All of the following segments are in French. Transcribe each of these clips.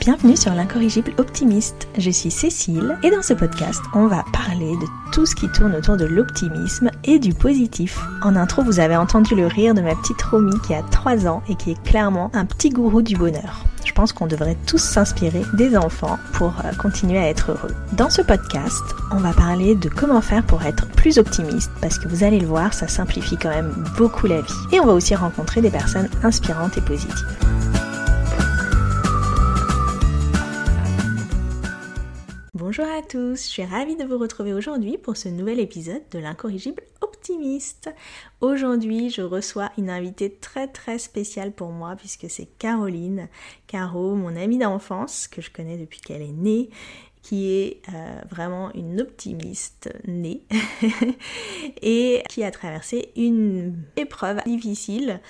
Bienvenue sur l'incorrigible optimiste. Je suis Cécile et dans ce podcast, on va parler de tout ce qui tourne autour de l'optimisme et du positif. En intro, vous avez entendu le rire de ma petite Romy qui a 3 ans et qui est clairement un petit gourou du bonheur. Pense qu'on devrait tous s'inspirer des enfants pour euh, continuer à être heureux. Dans ce podcast, on va parler de comment faire pour être plus optimiste parce que vous allez le voir, ça simplifie quand même beaucoup la vie. Et on va aussi rencontrer des personnes inspirantes et positives. Bonjour à tous, je suis ravie de vous retrouver aujourd'hui pour ce nouvel épisode de l'incorrigible optimiste. Aujourd'hui, je reçois une invitée très très spéciale pour moi puisque c'est Caroline. Caro, mon amie d'enfance que je connais depuis qu'elle est née qui est euh, vraiment une optimiste née et qui a traversé une épreuve difficile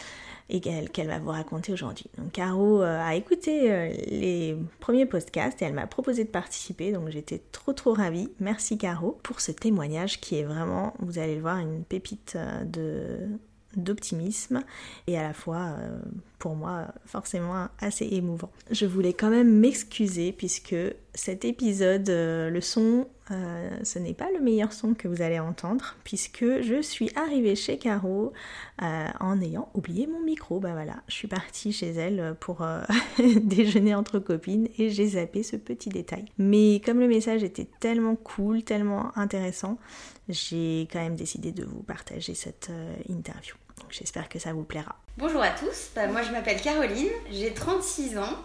et qu'elle va vous raconter aujourd'hui. Caro euh, a écouté euh, les premiers podcasts et elle m'a proposé de participer, donc j'étais trop trop ravie. Merci Caro pour ce témoignage qui est vraiment, vous allez le voir, une pépite euh, de d'optimisme et à la fois pour moi forcément assez émouvant. Je voulais quand même m'excuser puisque cet épisode, le son euh, ce n'est pas le meilleur son que vous allez entendre puisque je suis arrivée chez Caro euh, en ayant oublié mon micro. Bah voilà, je suis partie chez elle pour euh, déjeuner entre copines et j'ai zappé ce petit détail. Mais comme le message était tellement cool, tellement intéressant, j'ai quand même décidé de vous partager cette interview. J'espère que ça vous plaira. Bonjour à tous, bah, moi je m'appelle Caroline, j'ai 36 ans.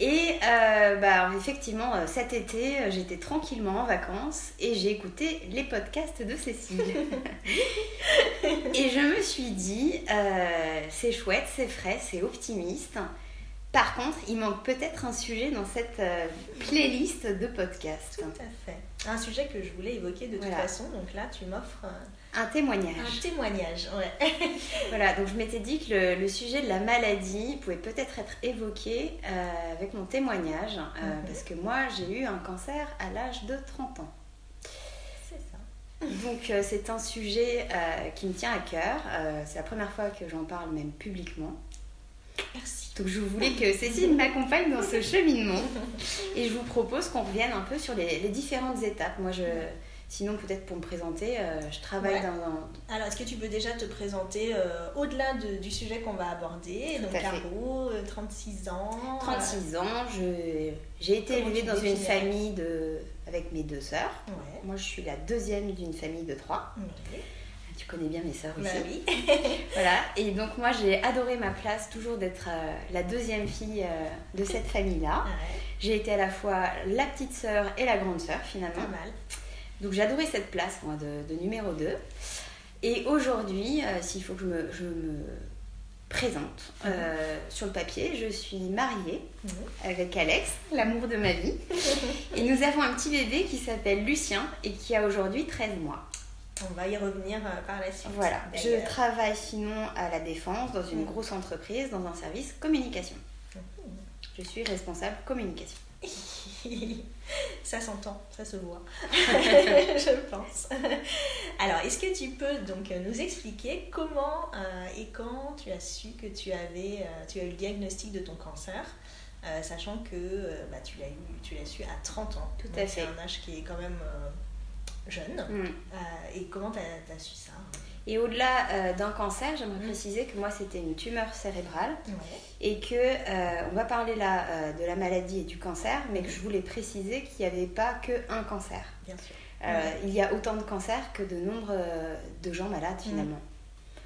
Et euh, bah, effectivement, euh, cet été, euh, j'étais tranquillement en vacances et j'ai écouté les podcasts de Cécile. et je me suis dit, c'est chouette, c'est frais, c'est optimiste. Par contre, il manque peut-être un sujet dans cette playlist de podcasts. Tout à fait. Un sujet que je voulais évoquer de toute façon, donc là, tu m'offres un témoignage. Un témoignage, ouais. voilà, donc je m'étais dit que le, sujet de la maladie pouvait peut-être être évoqué euh, avec mon témoignage, euh, mhm. parce que moi j'ai eu un cancer à l'âge de 30 ans. C'est ça. Donc euh, c'est un sujet qui me tient à cœur. c'est la première fois que j'en parle même publiquement. Merci. Donc je voulais que Cécile m'accompagne dans ce cheminement. Et je vous propose qu'on revienne un peu sur les, les différentes étapes. Moi je Sinon, peut-être pour me présenter, euh, je travaille dans un... Alors, est-ce que tu peux déjà te présenter euh, au-delà du sujet qu'on va aborder? Donc, Caro, 36 euh, ans. 36 ans, j'ai été élevée dans une famille de... avec mes deux sœurs. Moi, je suis la deuxième d'une famille de trois. Tu connais bien mes sœurs bah aussi. oui. voilà. Et donc, moi, j'ai adoré ma place, toujours d'être la deuxième fille de cette famille-là. J'ai été à la fois la petite sœur et la grande sœur, finalement. Pas mal. Donc j'adorais cette place, moi, de, numéro 2. Et aujourd'hui, euh, s'il faut que je me, présente euh, sur le papier, je suis mariée mhm. avec Alex, l'amour de ma vie. et nous avons un petit bébé qui s'appelle Lucien et qui a aujourd'hui 13 mois. On va y revenir euh, par la suite. Voilà, je travaille sinon à la Défense dans une mhm. grosse entreprise, dans un service communication. Mhm. Je suis responsable communication. ça s'entend, ça se voit, je pense. Alors, est-ce que tu peux donc nous expliquer comment euh, et quand tu as su que tu avais, euh, tu as eu le diagnostic de ton cancer, euh, sachant que bah, tu l'as eu, tu l'as su à 30 ans. Tout à fait. C'est un âge qui est quand même jeune. Mm. et comment tu as, as, su ça et au-delà euh, d'un cancer, j'aimerais préciser que moi c'était une tumeur cérébrale et que euh, on va parler là euh, de la maladie et du cancer, mais que je voulais préciser qu'il n'y avait pas que un cancer. Bien sûr. Il y a autant de cancers que de nombre de gens malades finalement.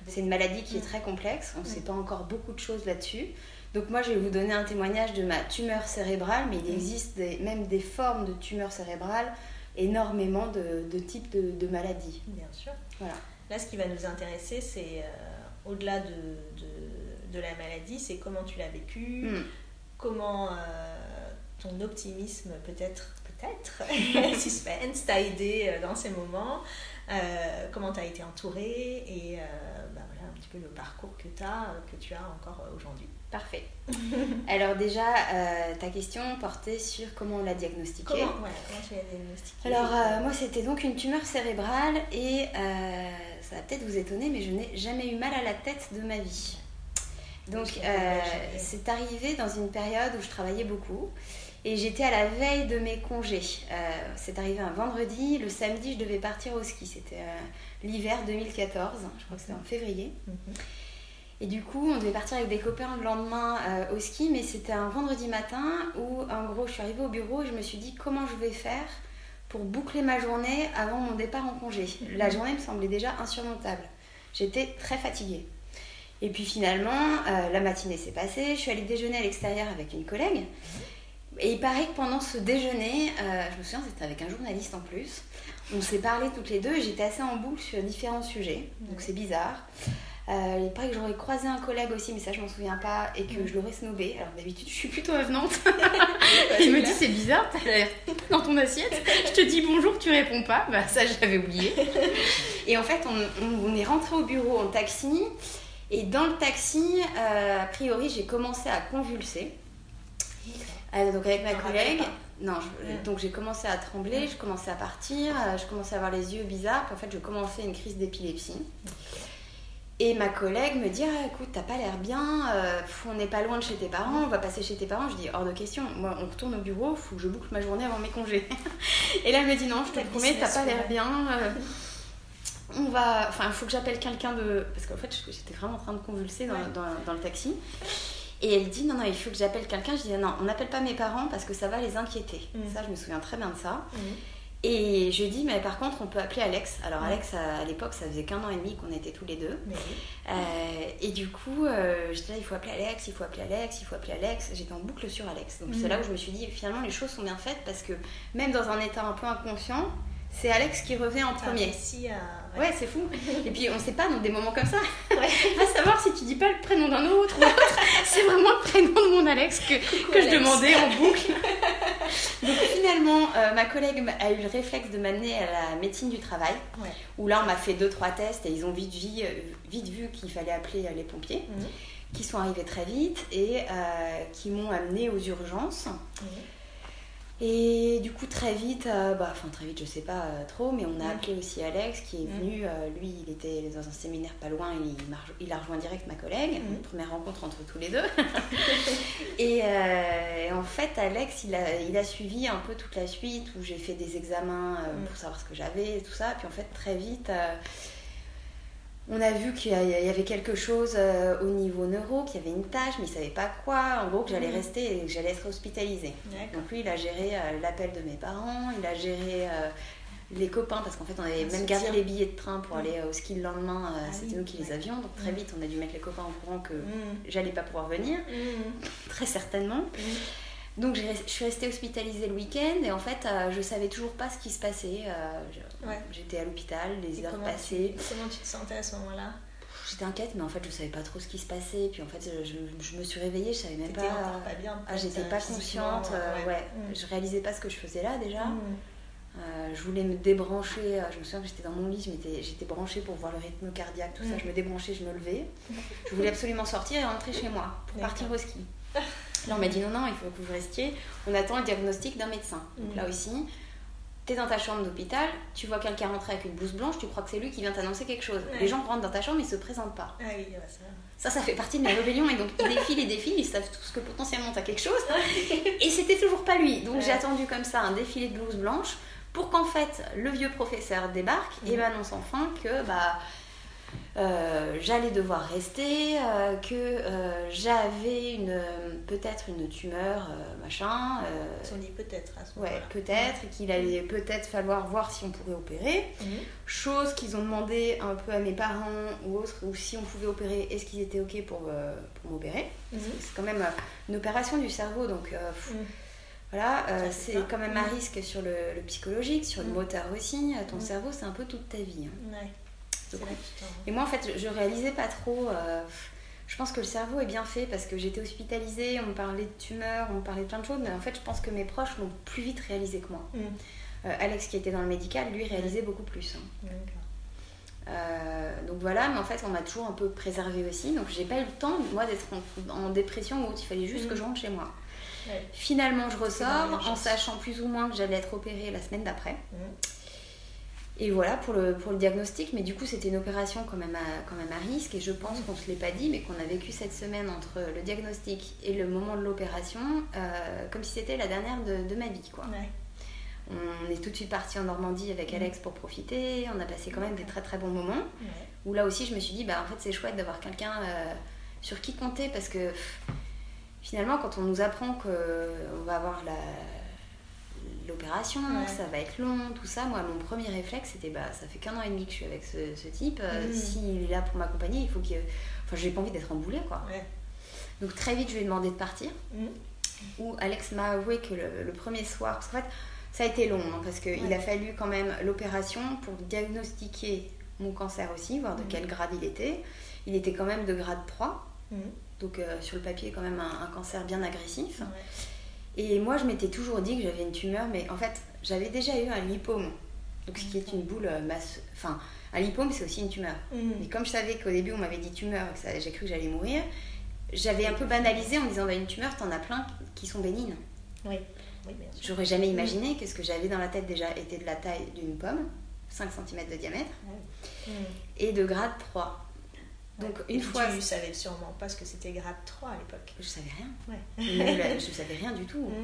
C'est une maladie qui est très complexe, on ne sait pas encore beaucoup de choses là-dessus. Donc moi, je vais vous donner un témoignage de ma tumeur cérébrale, mais il existe même des formes de tumeurs cérébrales, énormément de, types de, de, maladies. Bien sûr. Voilà. Là, ce qui va nous intéresser, c'est euh, au-delà de, de, la maladie, c'est comment tu l'as vécu, hmm. comment euh, ton optimisme peut-être, peut-être, suspense, t'a aidé euh, dans ces moments, comment tu as été entourée et bah, voilà un petit peu le parcours que, as, que tu as encore aujourd'hui. Parfait. Alors déjà, ta question portait sur comment on l'a diagnostiqué. Comment, tu l'as diagnostiqué Alors moi, c'était donc une tumeur cérébrale et ça va peut-être vous étonner, mais je n'ai jamais eu mal à la tête de ma vie. Donc, c'est arrivé dans une période où je travaillais beaucoup. Et j'étais à la veille de mes congés. c'est arrivé un vendredi. Le samedi, je devais partir au ski. C'était l'hiver 2014. Je crois que c'était en février. Mhm. Et du coup, on devait partir avec des copains le lendemain au ski. Mais c'était un vendredi matin où, en gros, je suis arrivée au bureau et je me suis dit comment je vais faire pour boucler ma journée avant mon départ en congé? La journée me semblait déjà insurmontable. J'étais très fatiguée. Et puis finalement, euh, la matinée s'est passée, je suis allée déjeuner à l'extérieur avec une collègue. Et il paraît que pendant ce déjeuner, euh, je me souviens, c'était avec un journaliste en plus, on s'est parlé toutes les deux et j'étais assez en boucle sur différents sujets. Donc c'est bizarre. Euh, il paraît que j'aurais croisé un collègue aussi, mais ça je m'en souviens pas, et que je l'aurais snobé. Alors d'habitude je suis plutôt avenante. il me dit c'est bizarre, t'as l'air dans ton assiette. Je te dis bonjour, tu réponds pas. Bah ça j'avais oublié. Et en fait on, est rentré au bureau en taxi, et dans le taxi, euh, a priori j'ai commencé à convulser. Euh, donc avec ma collègue. Non, donc j'ai commencé à trembler, je commençais à partir, je commençais à avoir les yeux bizarres, puis en fait je commençais une crise d'épilepsie. Et ma collègue me dit ah, écoute, t'as pas l'air bien, euh, on n'est pas loin de chez tes parents, on va passer chez tes parents. Je dis hors de question, moi on retourne au bureau, faut que je boucle ma journée avant mes congés. et là elle me dit non, je te promets, t'as pas l'air bien. Euh, on va. Enfin, il faut que j'appelle quelqu'un de. Parce qu'en fait, j'étais vraiment en train de convulser dans, dans, le taxi. Et elle dit non, non, il faut que j'appelle quelqu'un. Je dis non, on n'appelle pas mes parents parce que ça va les inquiéter. Mm. Ça, je me souviens très bien de ça. Mm. Et je dis, mais par contre, on peut appeler Alex. Alors, Alex, à, l'époque, ça faisait qu'un an et demi qu'on était tous les deux. Euh, et du coup, euh, j'étais là, il faut appeler Alex, il faut appeler Alex, il faut appeler Alex. J'étais en boucle sur Alex. Donc, c'est là où je me suis dit, finalement, les choses sont bien faites parce que même dans un état un peu inconscient, c'est Alex qui revient en premier. Ouais, c'est fou. Et puis on sait pas dans des moments comme ça. Ouais. Va savoir si tu dis pas le prénom d'un autre C'est vraiment le prénom de mon Alex que, que je demandais en boucle. Donc finalement, euh, ma collègue a eu le réflexe de m'amener à la médecine du travail. Où là, on m'a fait deux trois tests et ils ont vite, vu, euh, vite vu qu'il fallait appeler euh, les pompiers. Mhm. Qui sont arrivés très vite et qui m'ont amené aux urgences. Et du coup, très vite, euh, bah, enfin très vite, je sais pas euh, trop, mais on a appelé aussi Alex qui est venu. Euh, lui, il était dans un séminaire pas loin, il, il a rejoint direct ma collègue. Une première rencontre entre tous les deux. et, en fait, Alex, il a, il a suivi un peu toute la suite où j'ai fait des examens pour savoir ce que j'avais et tout ça. Puis en fait, très vite on a vu qu'il y avait quelque chose euh, au niveau neuro, qu'il y avait une tâche, mais il ne savait pas quoi. En gros, que j'allais mhm. rester et que j'allais être hospitalisée. Donc lui, il a géré euh, l'appel de mes parents, il a géré euh, les copains, parce qu'en fait, on avait ah, même gardé les billets de train pour aller au ski le lendemain. Ah c'était nous qui les avions. Donc très vite, on a dû mettre les copains au courant que j'allais pas pouvoir venir. Très certainement. Donc je suis restée hospitalisée le week-end et en fait euh, je savais toujours pas ce qui se passait. Euh, j'étais à l'hôpital, les heures passées. comment tu te sentais à ce moment-là? J'étais inquiète mais en fait je savais pas trop ce qui se passait. Puis en fait je, me suis réveillée, je savais même pas. pas bien. Ah, j'étais pas consciente. Euh, ouais. Mm. Je réalisais pas ce que je faisais là déjà. Mm. je voulais me débrancher. Je me souviens que j'étais dans mon lit, j'étais branchée pour voir le rythme cardiaque, tout ça. Mm. Je me débranchais, je me levais. je voulais absolument sortir et rentrer chez moi pour partir au ski. Là, on m'a dit non, non, il faut que vous restiez. On attend le diagnostic d'un médecin. Donc mm. là aussi, tu es dans ta chambre d'hôpital, tu vois quelqu'un rentrer avec une blouse blanche, tu crois que c'est lui qui vient t'annoncer quelque chose. Les gens rentrent dans ta chambre, ils se présentent pas. Ah oui, ça. ça, fait partie de mes rébellions. Et donc, ils défilent et défilent, ils savent tous que potentiellement tu as quelque chose. et c'était toujours pas lui. Donc, j'ai attendu comme ça un défilé de blouse blanche pour qu'en fait, le vieux professeur débarque et mm. m'annonce enfin que. bah euh, j'allais devoir rester, euh, que euh, j'avais une peut-être une tumeur, machin. On dit peut-être à ce moment-là. Ouais, peut-être, et qu'il allait peut-être falloir voir si on pourrait opérer. Mhm. Chose qu'ils ont demandé un peu à mes parents ou autres, ou si on pouvait opérer, est-ce qu'ils étaient OK pour, pour m'opérer. Mhm. C'est quand même une opération du cerveau, donc. Mhm. Voilà, c'est quand même un risque sur le, psychologique, sur le moteur aussi. Ton cerveau, c'est un peu toute ta vie. Hein. Ouais. Et moi, en fait, je réalisais pas trop. Euh, je pense que le cerveau est bien fait parce que j'étais hospitalisée, on me parlait de tumeurs, on me parlait de plein de choses, mais en fait, je pense que mes proches l'ont plus vite réalisé que moi. Mm. Euh, Alex, qui était dans le médical, lui, réalisait beaucoup plus. Hein. Euh, donc voilà, mais en fait, on m'a toujours un peu préservée aussi. Donc j'ai pas eu le temps, moi, d'être en, dépression où il fallait juste que mm. je rentre chez moi. Finalement, je ressors en sachant plus ou moins que j'allais être opérée la semaine d'après. Mm. Et voilà pour le, pour le diagnostic, mais du coup c'était une opération quand même, à, quand même à risque et je pense qu'on ne se l'est pas dit, mais qu'on a vécu cette semaine entre le diagnostic et le moment de l'opération euh, comme si c'était la dernière de, de, ma vie. Quoi. On est tout de suite parti en Normandie avec Alex pour profiter, on a passé quand même des très très bons moments, où là aussi je me suis dit, bah, en fait c'est chouette d'avoir quelqu'un euh, sur qui compter parce que finalement quand on nous apprend qu'on va avoir la l'opération, ça va être long, tout ça. Moi, mon premier réflexe, c'était bah, ça fait qu'un an et demi que je suis avec ce, type. Euh, mm. S'il est là pour m'accompagner, il faut qu'il. Enfin, j'ai pas envie d'être emboulée, quoi. Donc, très vite, je lui ai demandé de partir. Mm. Où Alex m'a avoué que le, premier soir, parce qu'en fait, ça a été long, hein, parce qu'il a fallu quand même l'opération pour diagnostiquer mon cancer aussi, voir de mm. quel grade il était. Il était quand même de grade 3. Donc, euh, sur le papier, quand même un, cancer bien agressif. Et moi, je m'étais toujours dit que j'avais une tumeur, mais en fait, j'avais déjà eu un lipome. Donc, ce qui est une boule euh, masse. Enfin, un lipome, c'est aussi une tumeur. Mhm. Mais comme je savais qu'au début, on m'avait dit tumeur et que j'ai cru que j'allais mourir, j'avais un peu banalisé en me disant bah, une tumeur, t'en as plein qui sont bénignes. Oui. J'aurais jamais imaginé que ce que j'avais dans la tête déjà était de la taille d'une pomme, 5 cm de diamètre, et de grade 3. Donc une fois. Tu savais sûrement pas ce que c'était grade 3 à l'époque. Je savais rien. Ouais. je savais rien du tout.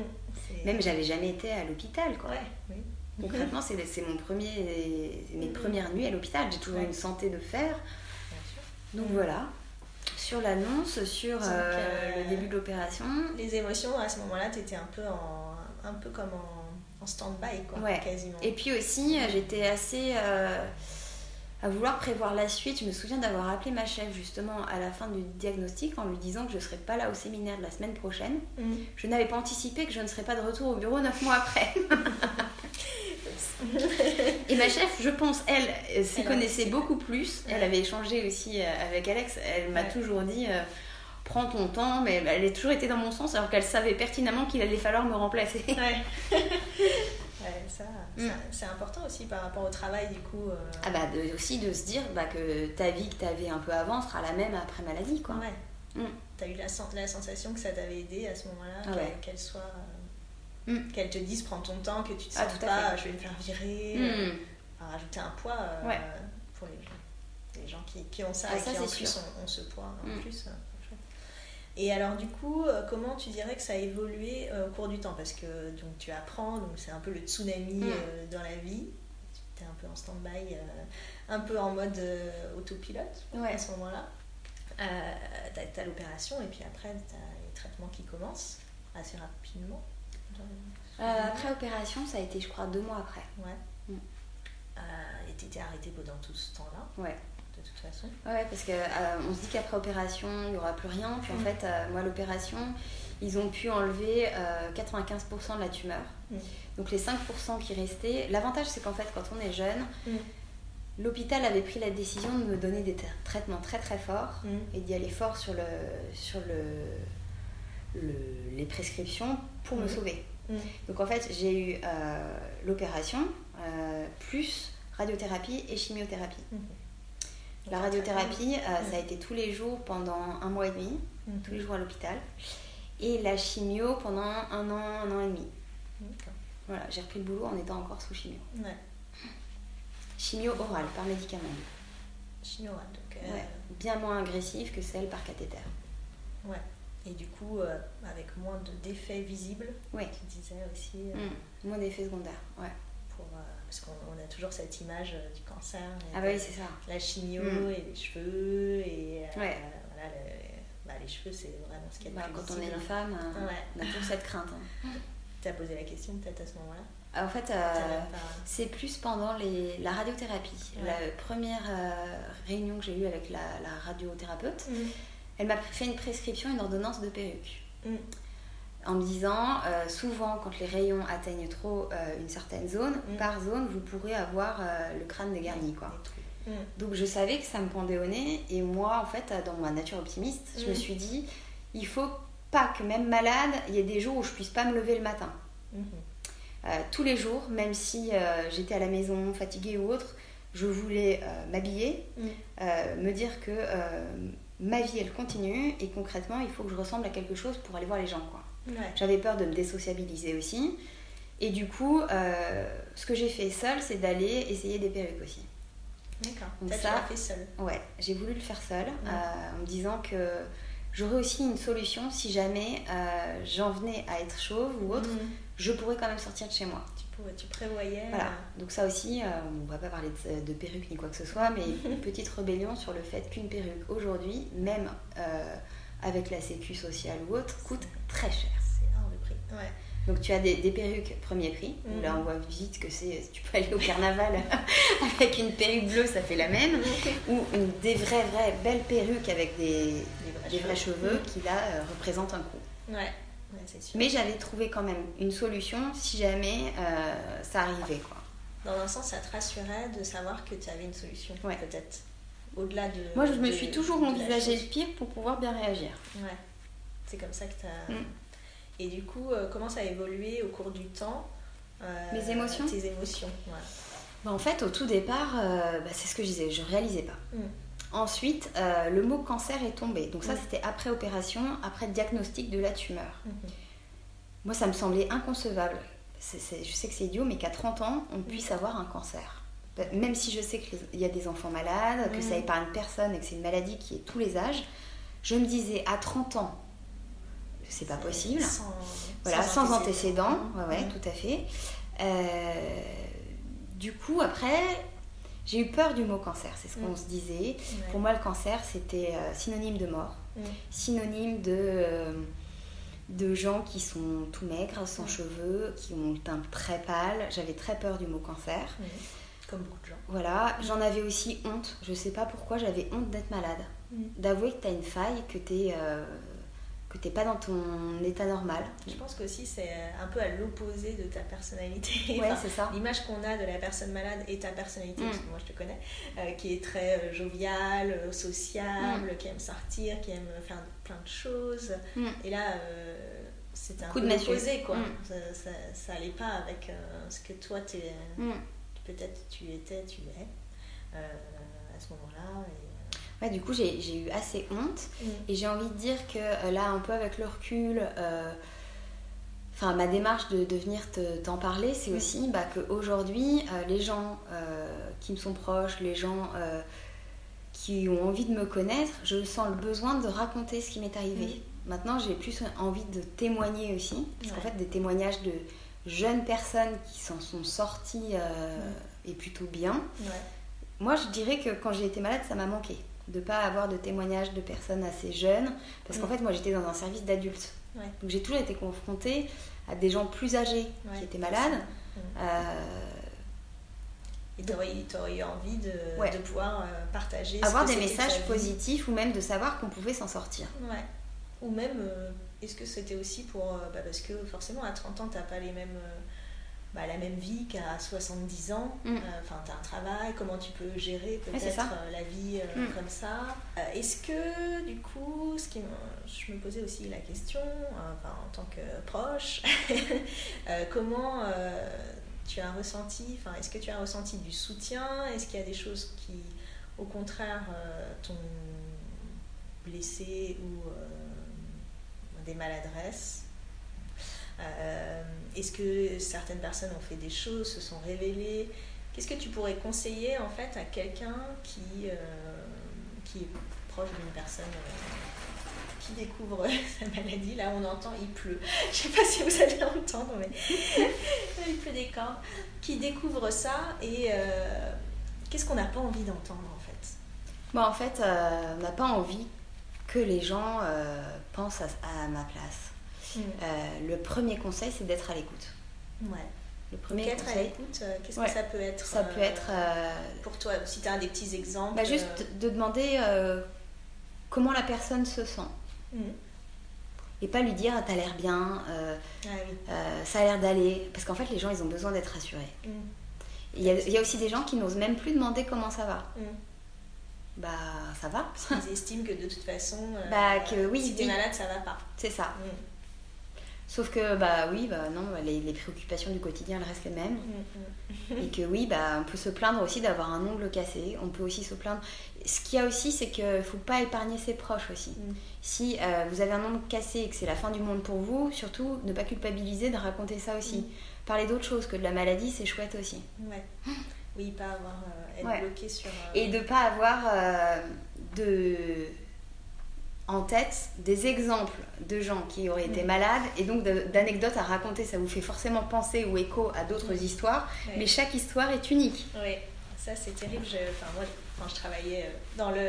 Mm, Même j'avais jamais été à l'hôpital quoi. Concrètement, c'est mon premier, mes mm. premières nuits à l'hôpital. J'ai toujours une santé de fer. Donc mm. voilà. Sur l'annonce, sur euh, euh, le début de l'opération. Les émotions à ce moment-là, tu étais un peu en, un peu comme en, en stand-by quoi, quasiment. Et puis aussi, j'étais assez euh, à vouloir prévoir la suite. Je me souviens d'avoir appelé ma chef justement à la fin du diagnostic en lui disant que je ne serais pas là au séminaire de la semaine prochaine. Mm. Je n'avais pas anticipé que je ne serais pas de retour au bureau neuf mois après. et ma chef, je pense, elle, s'y connaissait beaucoup plus. Elle avait échangé aussi euh, avec Alex. Elle m'a toujours dit euh, prends ton temps, mais elle a toujours été dans mon sens alors qu'elle savait pertinemment qu'il allait falloir me remplacer. ça, mm. c'est important aussi par rapport au travail du coup. Euh. Ah bah aussi de se dire bah, que ta vie que tu avais un peu avant sera la même après maladie quoi. Ouais. Mm. Tu as eu la, la, sensation que ça t'avait aidé à ce moment-là, ah qu'elle soit. Euh, mm. Qu'elle te dise prends ton temps, que tu te ah, sens pas, je vais me faire virer, rajouter un poids euh, pour les, les gens qui, qui, ont ça ah, et qui en plus ont, ce poids en plus. Et alors du coup, euh, comment tu dirais que ça a évolué euh, au cours du temps? Parce que donc, tu apprends, donc c'est un peu le tsunami euh, dans la vie. Tu es un peu en stand-by, un peu en mode autopilote à ce moment-là. tu as, l'opération et puis après tu as les traitements qui commencent assez rapidement. après opération, ça a été je crois deux mois après. Ouais. Mm. et tu étais arrêtée pendant tout ce temps-là? Ouais de toute façon. Ouais, parce qu'on euh, on se dit qu'après opération, il n'y aura plus rien. Puis en mm. fait, euh, moi, l'opération, ils ont pu enlever 95% euh, de la tumeur. Mm. Donc les 5% qui restaient, l'avantage c'est qu'en fait, quand on est jeune, mm. l'hôpital avait pris la décision de me donner des traitements très très forts et d'y aller fort sur, le, sur le, les prescriptions pour me sauver. Donc en fait, j'ai eu l'opération plus radiothérapie et chimiothérapie. La radiothérapie, euh, ça a été tous les jours pendant un mois et demi, mhm. tous les jours à l'hôpital. Et la chimio pendant un an, un an et demi. Voilà, j'ai repris le boulot en étant encore sous chimio. Chimio orale, par médicament. Chimio orale, donc. Euh, bien moins agressive que celle par cathéter. Ouais. Et du coup, euh, avec moins d'effets visibles. Oui. Tu disais aussi. Mmh. Moins d'effets secondaires, ouais. Pour, parce qu'on a toujours cette image euh, du cancer. ah bah oui, c'est ça. La chimio mm. et les cheveux. Et euh, voilà, bah, les cheveux, c'est vraiment ce qu'il y a de bah, Quand on est une femme, euh, on a toujours cette crainte. Hein. Tu as posé la question peut-être à ce moment-là? En fait, c'est plus pendant les, la radiothérapie. La première réunion que j'ai eue avec la, radiothérapeute, mm. elle m'a fait une prescription, une ordonnance de perruque. Mm en me disant euh, souvent quand les rayons atteignent trop euh, une certaine zone, mm. par zone vous pourrez avoir euh, le crâne dégarni quoi. Mm. Donc je savais que ça me pendait au nez et moi en fait dans ma nature optimiste, je me mm. suis dit il faut pas que même malade, il y ait des jours où je puisse pas me lever le matin. Mm-hmm. tous les jours, même si j'étais à la maison fatiguée ou autre, je voulais m'habiller, me dire que ma vie elle continue et concrètement il faut que je ressemble à quelque chose pour aller voir les gens quoi. J'avais peur de me désociabiliser aussi. Et du coup, euh, ce que j'ai fait seule, c'est d'aller essayer des perruques aussi. D'accord. Donc ça, tu fait seule. Ouais, j'ai voulu le faire seule euh, en me disant que j'aurais aussi une solution si jamais euh, j'en venais à être chauve ou autre. Mhm. Je pourrais quand même sortir de chez moi. Tu, pourrais, tu prévoyais. Voilà. Donc ça aussi, on va pas parler de, de perruque ni quoi que ce soit, mais une petite rébellion sur le fait qu'une perruque aujourd'hui, même avec la sécu sociale ou autre, coûte très cher. C'est hors de prix. Ouais. Donc tu as des, perruques premier prix, où là on voit vite que c'est, tu peux aller au carnaval avec une perruque bleue, ça fait la même, ou une, des vraies, vraies belles perruques avec des, des vrais, cheveux, qui là euh, représentent un coût. Ouais. c'est sûr. Mais j'avais trouvé quand même une solution si jamais euh, ça arrivait. Quoi. Dans un sens, ça te rassurait de savoir que tu avais une solution, peut-être. Au-delà de. Moi, je me suis toujours envisagé le pire pour pouvoir bien réagir. Ouais. C'est comme ça que tu as. Mm. Et du coup, euh, comment ça a évolué au cours du temps euh, Mes émotions Tes émotions, ouais. Bah, en fait, au tout départ, euh, bah, c'est ce que je disais, je réalisais pas. Mm. Ensuite, le mot cancer est tombé. Donc ça, mm. c'était après opération, après diagnostic de la tumeur. Mm-hmm. Moi, ça me semblait inconcevable. je sais que c'est idiot, mais qu'à 30 ans, on puisse avoir un cancer. Bah, même si je sais qu'il y a des enfants malades, que ça mm. épargne personne et que c'est une maladie qui est tous les âges, je me disais à 30 ans, c'est pas possible. Sans, voilà, sans, antécédents, ouais, tout à fait. Euh, du coup, après, j'ai eu peur du mot cancer, c'est ce qu'on se disait. Pour moi, le cancer, c'était euh, synonyme de mort, synonyme de, euh, de gens qui sont tout maigres, sans cheveux, qui ont le teint très pâle. J'avais très peur du mot cancer. Comme beaucoup de gens. Voilà, j'en avais aussi honte. Je sais pas pourquoi, j'avais honte d'être malade. D'avouer que tu as une faille, que tu es que tu n'es pas dans ton état normal. Je pense que aussi c'est un peu à l'opposé de ta personnalité. Ouais, c'est ça. L'image qu'on a de la personne malade et ta personnalité, parce que mm. moi je te connais, euh, qui est très euh, joviale, euh, sociable, mm. qui aime sortir, qui aime faire plein de choses. Mm. Et là, c'était un Coup peu l'opposé, quoi. Ça n'allait pas avec ce que toi, peut-être tu étais, tu es à ce moment-là. Et, Ouais, du coup, j'ai eu assez honte. Mm. Et j'ai envie de dire que euh, là, un peu avec le recul, euh, enfin, ma démarche de, de venir t'en parler, c'est mm. aussi bah, qu'aujourd'hui, euh, les gens qui me sont proches, les gens qui ont envie de me connaître, je sens le besoin de raconter ce qui m'est arrivé. Mm. Maintenant, j'ai plus envie de témoigner aussi. Parce qu'en fait, des témoignages de jeunes personnes qui s'en sont sorties et plutôt bien. Moi, je dirais que quand j'ai été malade, ça m'a manqué de pas avoir de témoignages de personnes assez jeunes. Parce qu'en fait, moi, j'étais dans un service d'adultes. Donc, j'ai toujours été confrontée à des gens plus âgés qui étaient malades. Mm. Euh... Et tu aurais, eu envie de, de pouvoir euh, partager. Avoir des messages positifs ou même de savoir qu'on pouvait s'en sortir. Ouais. Ou même, euh, est-ce que c'était aussi pour. Euh, bah, parce que forcément, à 30 ans, tu pas les mêmes bah, la même vie qu'à 70 ans. Mm. Euh, enfin, tu as un travail, comment tu peux gérer peut-être euh, la vie euh, mm. comme ça. Est-ce que, du coup, ce qui je me posais aussi la question, en tant que proche, comment tu as ressenti, enfin, est-ce que tu as ressenti du soutien? Est-ce qu'il y a des choses qui, au contraire, t'ont blessé ou des maladresses euh, est-ce que certaines personnes ont fait des choses, se sont révélées? Qu'est-ce que tu pourrais conseiller en fait à quelqu'un qui, euh, qui est proche d'une personne euh, qui découvre sa maladie? Là, on entend, il pleut. Je sais pas si vous allez entendre, mais il pleut des cordes. Qui découvre ça et qu'est-ce qu'on n'a pas envie d'entendre en fait? Bon, En fait, on n'a pas envie que les gens à ma place. Mm. Euh, le premier conseil, c'est d'être à l'écoute. Ouais. Le premier être à l'écoute, euh, qu'est-ce que ça peut être Ça peut être. Euh, pour toi, si tu as des petits exemples. Bah, juste de demander comment la personne se sent. Mm. Et pas lui dire t'as l'air bien, ah ça a l'air d'aller. Parce qu'en fait, les gens, ils ont besoin d'être rassurés. Mm. Il, y a, il, y a, aussi des gens qui n'osent même plus demander comment ça va. Bah, ça va. Ils estiment que de toute façon, bah, que, oui, si t'es malade, ça va pas. C'est ça. Sauf que, bah oui, bah non, bah, les, les préoccupations du quotidien, elles restent les mêmes. Mm, mm. Et que oui, bah, on peut se plaindre aussi d'avoir un ongle cassé. On peut aussi se plaindre. Ce qu'il y a aussi, c'est qu'il ne faut pas épargner ses proches aussi. Mm. Si euh, vous avez un ongle cassé et que c'est la fin du monde pour vous, surtout ne pas culpabiliser de raconter ça aussi. Mm. Parler d'autre chose que de la maladie, c'est chouette aussi. Ouais. Oui, pas avoir euh, être Ouais. bloqué sur. euh, Et de pas avoir euh, de en tête des exemples de gens qui auraient été Mm. malades et donc d'anecdotes à raconter. Ça vous fait forcément penser ou écho à d'autres Mm. histoires, Ouais. mais chaque histoire est unique. Oui, ça c'est terrible. Je, enfin, moi, quand je travaillais euh, dans le,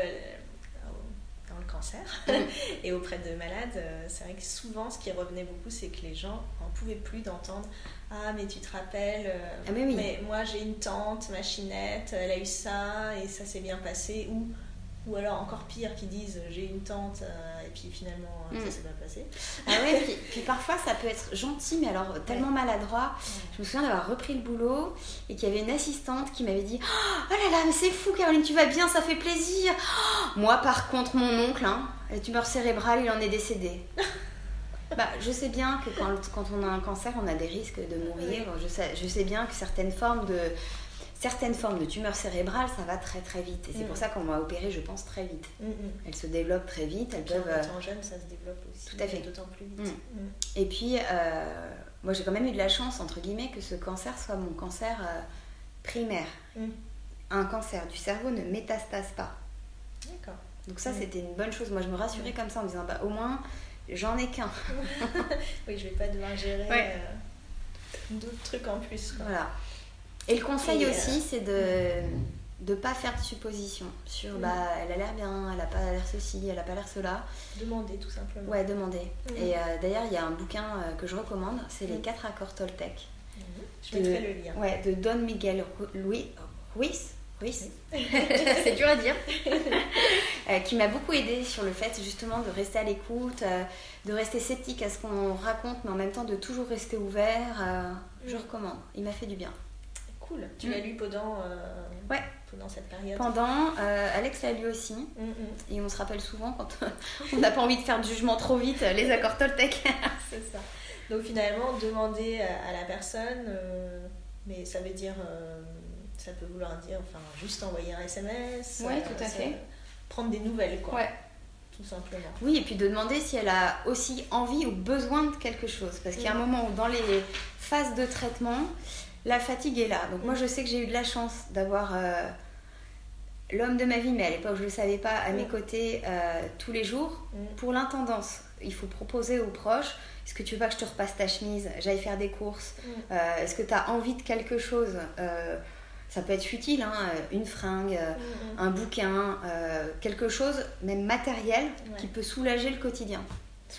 dans le cancer Mm. et auprès de malades, euh, c'est vrai que souvent ce qui revenait beaucoup, c'est que les gens n'en pouvaient plus d'entendre Ah, mais tu te rappelles, euh, Ah, mais oui. moi j'ai une tante, machinette, elle a eu ça et ça s'est bien passé. Ou, ou alors encore pire, qui disent J'ai une tante euh, et puis finalement euh, Mm. ça s'est pas passé. Ah ouais, puis, puis parfois ça peut être gentil, mais alors tellement maladroit. Je me souviens d'avoir repris le boulot et qu'il y avait une assistante qui m'avait dit Oh là là, mais c'est fou, Caroline, tu vas bien, ça fait plaisir. Oh, Moi, par contre, mon oncle, hein, la tumeur cérébrale, il en est décédé. bah, je sais bien que quand, quand on a un cancer, on a des risques de mourir. Je sais, je sais bien que certaines formes de. Certaines formes de tumeurs cérébrales, ça va très très vite. Et c'est Mm. pour ça qu'on m'a opéré, je pense, très vite. Mm, mm. Elles se développent très vite, elles Puis en peuvent. étant jeune, ça se développe aussi Tout à fait. d'autant plus vite. Mm. Et puis, euh, moi j'ai quand même eu de la chance, entre guillemets, que ce cancer soit mon cancer euh, primaire. Un cancer du cerveau ne métastase pas. D'accord. Donc ça, c'était une bonne chose. Moi, je me rassurais comme ça en me disant, bah, au moins, j'en ai qu'un. Oui, je vais pas devoir gérer Ouais. euh, d'autres trucs en plus. Quoi. Voilà. Et le conseil Et, euh, aussi, c'est de ne pas faire de suppositions sur, bah, elle a l'air bien, elle a pas l'air ceci, elle a pas l'air cela. Demander tout simplement. Ouais, demander. Et euh, d'ailleurs, il y a un bouquin que je recommande, c'est Les quatre accords Toltec. Mhm. Je de- mettrai le lien. Ouais, de Don Miguel Ruiz, Ruiz? c'est dur à dire, Euh, qui m'a beaucoup aidé sur le fait justement de rester à l'écoute, euh, de rester sceptique à ce qu'on raconte, mais en même temps de toujours rester ouvert. euh, Je Mm. recommande, il m'a fait du bien. Cool. Tu Mm. l'as lu pendant, Ouais. pendant cette période? Pendant, Alex l'a lu aussi, Mm, et on se rappelle souvent quand on n'a pas envie de faire de jugement trop vite, les accords Toltec. C'est ça. Donc finalement, demander à, la personne, mais ça veut dire, ça peut vouloir dire, enfin, juste envoyer un SMS. Ouais, tout à ça- fait. Prendre des nouvelles, quoi. Ouais. Tout simplement. Oui, et puis de demander si elle a aussi envie ou besoin de quelque chose. Parce qu'il y a un Mm. moment où dans les phases de traitement, la fatigue est là. Donc moi Mm. je sais que j'ai eu de la chance d'avoir euh, l'homme de ma vie, mais à l'époque je ne le savais pas, à mes Mm. côtés euh, tous les jours. Mm. Pour l'intendance, il faut proposer aux proches, est-ce que tu veux pas que je te repasse ta chemise, j'aille faire des courses, Mm. Euh, est-ce que tu as envie de quelque chose? Euh, Ça peut être futile, hein, une fringue. euh, un bouquin, euh, quelque chose, même matériel, Ouais. qui peut soulager le quotidien.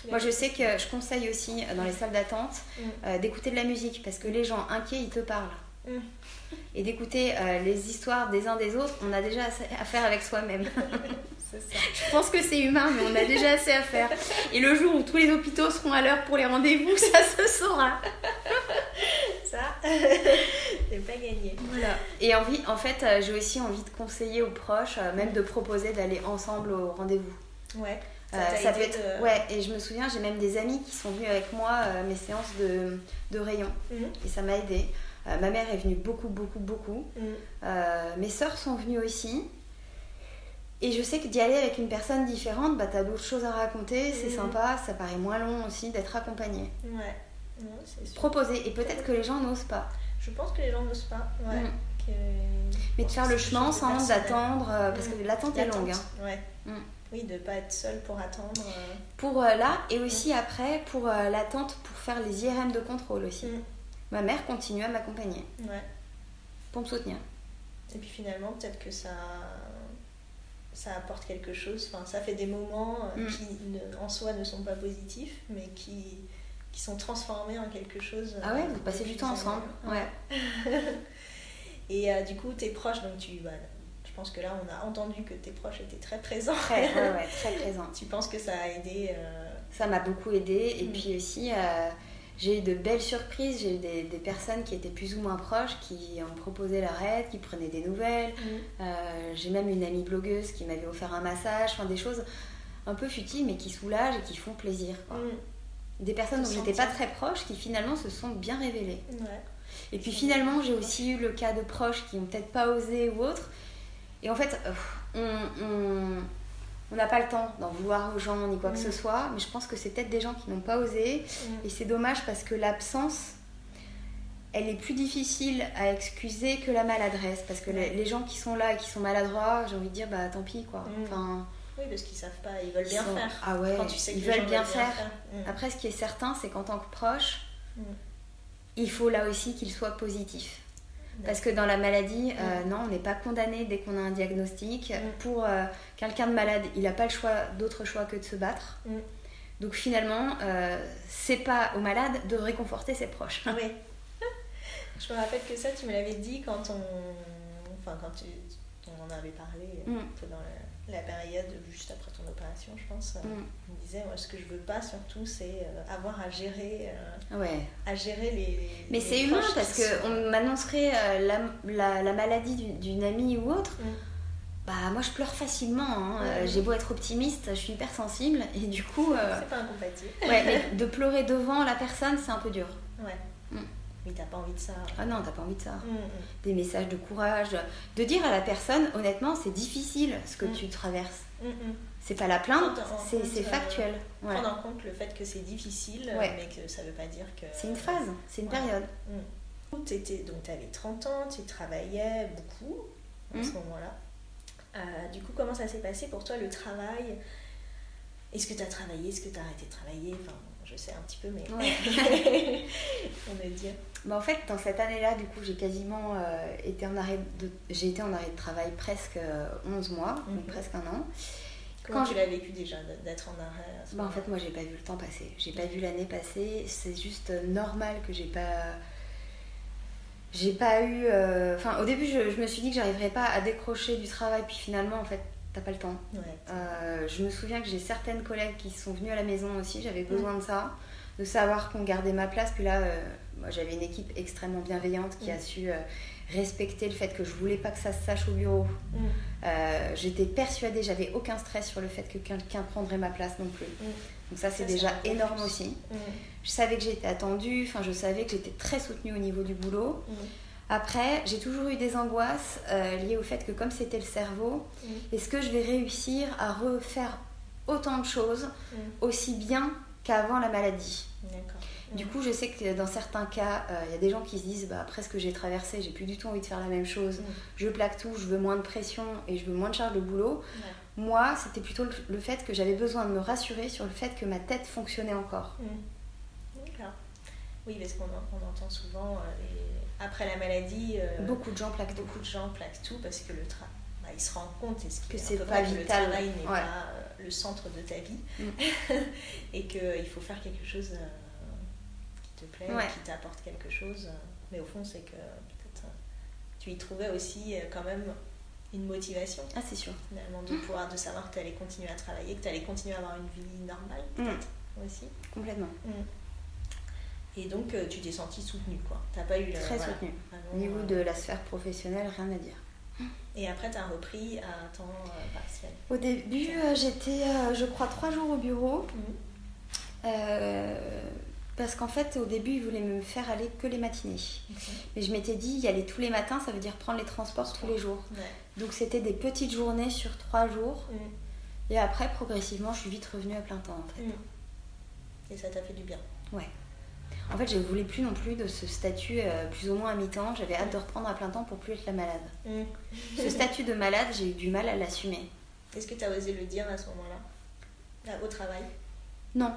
Moi, je sais que je conseille aussi euh, dans les salles d'attente Mm. euh, d'écouter de la musique parce que les gens inquiets, ils te parlent. Mm. Et d'écouter euh, les histoires des uns des autres, on a déjà assez à faire avec soi-même. Ça. je pense que c'est humain, mais on a déjà assez à faire. Et le jour où tous les hôpitaux seront à l'heure pour les rendez-vous, ça se saura. Ça, c'est pas gagné. Voilà. Et envie, en fait, euh, j'ai aussi envie de conseiller aux proches, euh, même de proposer d'aller ensemble au rendez-vous. Ouais. Ça Euh, ça peut être. de- Ouais, et je me souviens, j'ai même des amis qui sont venus avec moi à mes séances de, de rayons. Mhm. Et ça m'a aidé. Euh, ma mère est venue beaucoup, beaucoup, beaucoup. Mhm. Euh, mes sœurs sont venues aussi. Et je sais que d'y aller avec une personne différente, bah, t'as d'autres choses à raconter, c'est Mhm. sympa, ça paraît moins long aussi d'être accompagné. Ouais. Non, c'est sûr. Proposer, et peut-être que les gens n'osent pas. Je pense que les gens n'osent pas. Ouais. Mm. Que- Mais de faire le chemin sans d'attendre, euh, parce Mm. que l'attente est longue. Hein. Ouais. Mm. Oui, de pas être seul pour attendre. euh. Pour euh, là, et aussi après, pour l'attente, pour faire les IRM de contrôle aussi. Ma mère continue à m'accompagner, Ouais. pour me soutenir. Et puis finalement, peut-être que ça, ça apporte quelque chose. Enfin, ça fait des moments euh, Mm. qui ne- en soi ne sont pas positifs, mais qui, qui sont transformés en quelque chose. Ah ouais, euh, vous passez de du temps ensemble. Ouais. Et euh, du coup, tes proches, donc tu, bah, je pense que là, on a entendu que tes proches étaient très présents. Très, ouais, ouais, très présent. tu penses que ça a aidé euh, Ça m'a beaucoup aidé. Et Mm. puis aussi, euh, j'ai eu de belles surprises. J'ai eu des, des personnes qui étaient plus ou moins proches, qui ont proposé leur aide, qui prenaient des nouvelles. Euh, j'ai même une amie blogueuse qui m'avait offert un massage. Enfin, des choses un peu futiles, mais qui soulagent et qui font plaisir. quoi. Mm. des personnes dont j'étais pas très proche qui finalement se sont bien révélées. Ouais. Et puis finalement, j'ai aussi eu le cas de proches qui ont peut-être pas osé ou autre. Et en fait, on on- on n'a pas le temps d'en vouloir aux gens ni quoi que Mm. ce soit, mais je pense que c'est peut-être des gens qui n'ont pas osé. Mm. Et c'est dommage parce que l'absence, elle est plus difficile à excuser que la maladresse. Parce que les, les gens qui sont là et qui sont maladroits, j'ai envie de dire, bah tant pis quoi. Mm. Enfin, Oui, parce qu'ils savent pas, ils veulent bien sont- faire. Ah ouais, Quand tu sais que ils veulent bien faire. Mm. Après, ce qui est certain, c'est qu'en tant que proche, Mm. il faut là aussi qu'il soit positif. Parce que dans la maladie, euh, non, on n'est pas condamné dès qu'on a un diagnostic. Mm. Pour euh, quelqu'un de malade, il n'a pas le choix, d'autre choix que de se battre. Mm. Donc finalement, euh, c'est pas au malade de réconforter ses proches. Oui. Je me rappelle que ça, tu me l'avais dit quand on. Enfin, quand tu... on en avait parlé Mm. un peu dans la, la période juste après ton opération, je pense. Mm. On me disait, moi, ce que je veux pas surtout, c'est euh, avoir à gérer, euh, Ouais. à gérer les. Mais les c'est humain parce sont- qu'on m'annoncerait euh, la, la- la maladie d'une- d'une amie ou autre. Mm. Bah moi je pleure facilement. hein. Euh, Mm. J'ai beau être optimiste, je suis hypersensible et du coup, euh, C'est pas incompatible. ouais, mais de pleurer devant la personne, c'est un peu dur. Ouais. Mm. Oui, t'as pas envie de ça. Ah non, t'as pas envie de ça. Mm, mm. Des messages de courage, de dire à la personne, honnêtement, c'est difficile ce que Mm. tu traverses. Mm, mm. C'est pas la plainte, c'est euh, factuel. Ouais. Prendre en compte le fait que c'est difficile, Ouais. mais que ça veut pas dire que. C'est une phase, c'est une Ouais. période. T'étais- donc tu avais 30 ans, tu travaillais beaucoup à ce moment-là. Euh, du coup, comment ça s'est passé pour toi le travail? Est-ce que tu as travaillé? Est-ce que tu as arrêté de travailler? Enfin, je sais un petit peu, mais Ouais. on va dire. Bah, en fait, dans cette année-là, du coup, j'ai quasiment euh, été en arrêt de... J'ai été en arrêt de travail presque euh, 11 mois, donc Mhm. presque un an. Comment Quand tu je- l'as vécu déjà d'être en arrêt à ce Bah, en fait, moi, j'ai pas vu le temps passer. J'ai pas vu l'année passer. C'est juste euh, normal que j'ai pas. J'ai pas eu. euh, Enfin, au début, je, je me suis dit que j'arriverais pas à décrocher du travail, puis finalement, en fait, t'as pas le temps. Ouais. Euh, je me souviens que j'ai certaines collègues qui sont venues à la maison aussi, j'avais besoin de ça, de savoir qu'on gardait ma place. Puis là, euh, moi j'avais une équipe extrêmement bienveillante qui a su euh, respecter le fait que je voulais pas que ça se sache au bureau. J'étais persuadée, j'avais aucun stress sur le fait que quelqu'un prendrait ma place non plus. Donc ça c'est déjà énorme aussi. aussi. Je savais que j'étais attendue, enfin je savais que j'étais très soutenue au niveau du boulot. Mm. Après, j'ai toujours eu des angoisses euh, liées au fait que comme c'était le cerveau, Mm. est-ce que je vais réussir à refaire autant de choses Mm. aussi bien qu'avant la maladie? D'accord. Du Mm. coup, je sais que dans certains cas, euh, il y a des gens qui se disent bah, après ce que j'ai traversé, j'ai plus du tout envie de faire la même chose. Mm. Je plaque tout, je veux moins de pression et je veux moins de charge de boulot. Moi, c'était plutôt le, fait que j'avais besoin de me rassurer sur le fait que ma tête fonctionnait encore. Mm. D'accord. Oui, parce qu'on en- on entend souvent, euh, les- après la maladie, euh, Beaucoup de gens plaquent tout. beaucoup de gens plaquent tout parce que le tra... bah, ils se rendent compte Que est c'est pas vital. le travail n'est Ouais. pas euh, le centre de ta vie Mm. et qu'il faut faire quelque chose euh, qui te plaît, Ouais. qui t'apporte quelque chose. Mais au fond, c'est que peut-être tu y trouvais aussi quand même une motivation Ah, c'est sûr. finalement de pouvoir de savoir que tu allais continuer à travailler, que tu allais continuer à avoir une vie normale Mm. aussi. Complètement. Et donc euh, tu t'es sentie soutenue quoi. T'as pas eu le, Très voilà, soutenue. Au niveau euh, de la sphère professionnelle, rien à dire. Et après tu as repris à temps euh, partiel. Au début, euh, j'étais, je crois, trois jours au bureau. Euh, parce qu'en fait, au début, ils voulaient me faire aller que les matinées. Mais je m'étais dit, y aller tous les matins, ça veut dire prendre les transports tous les jours. Ouais. Donc c'était des petites journées sur trois jours. Mm. Et après, progressivement, je suis vite revenue à plein temps, en fait. Mm. Et ça t'a fait du bien. Ouais. En fait, je ne voulais plus non plus de ce statut euh, plus ou moins à mi-temps. J'avais hâte de reprendre à plein temps pour plus être la malade. Mm. Ce statut de malade, j'ai eu du mal à l'assumer. Est-ce que tu as osé le dire à ce moment-là? Là, Au travail? Non,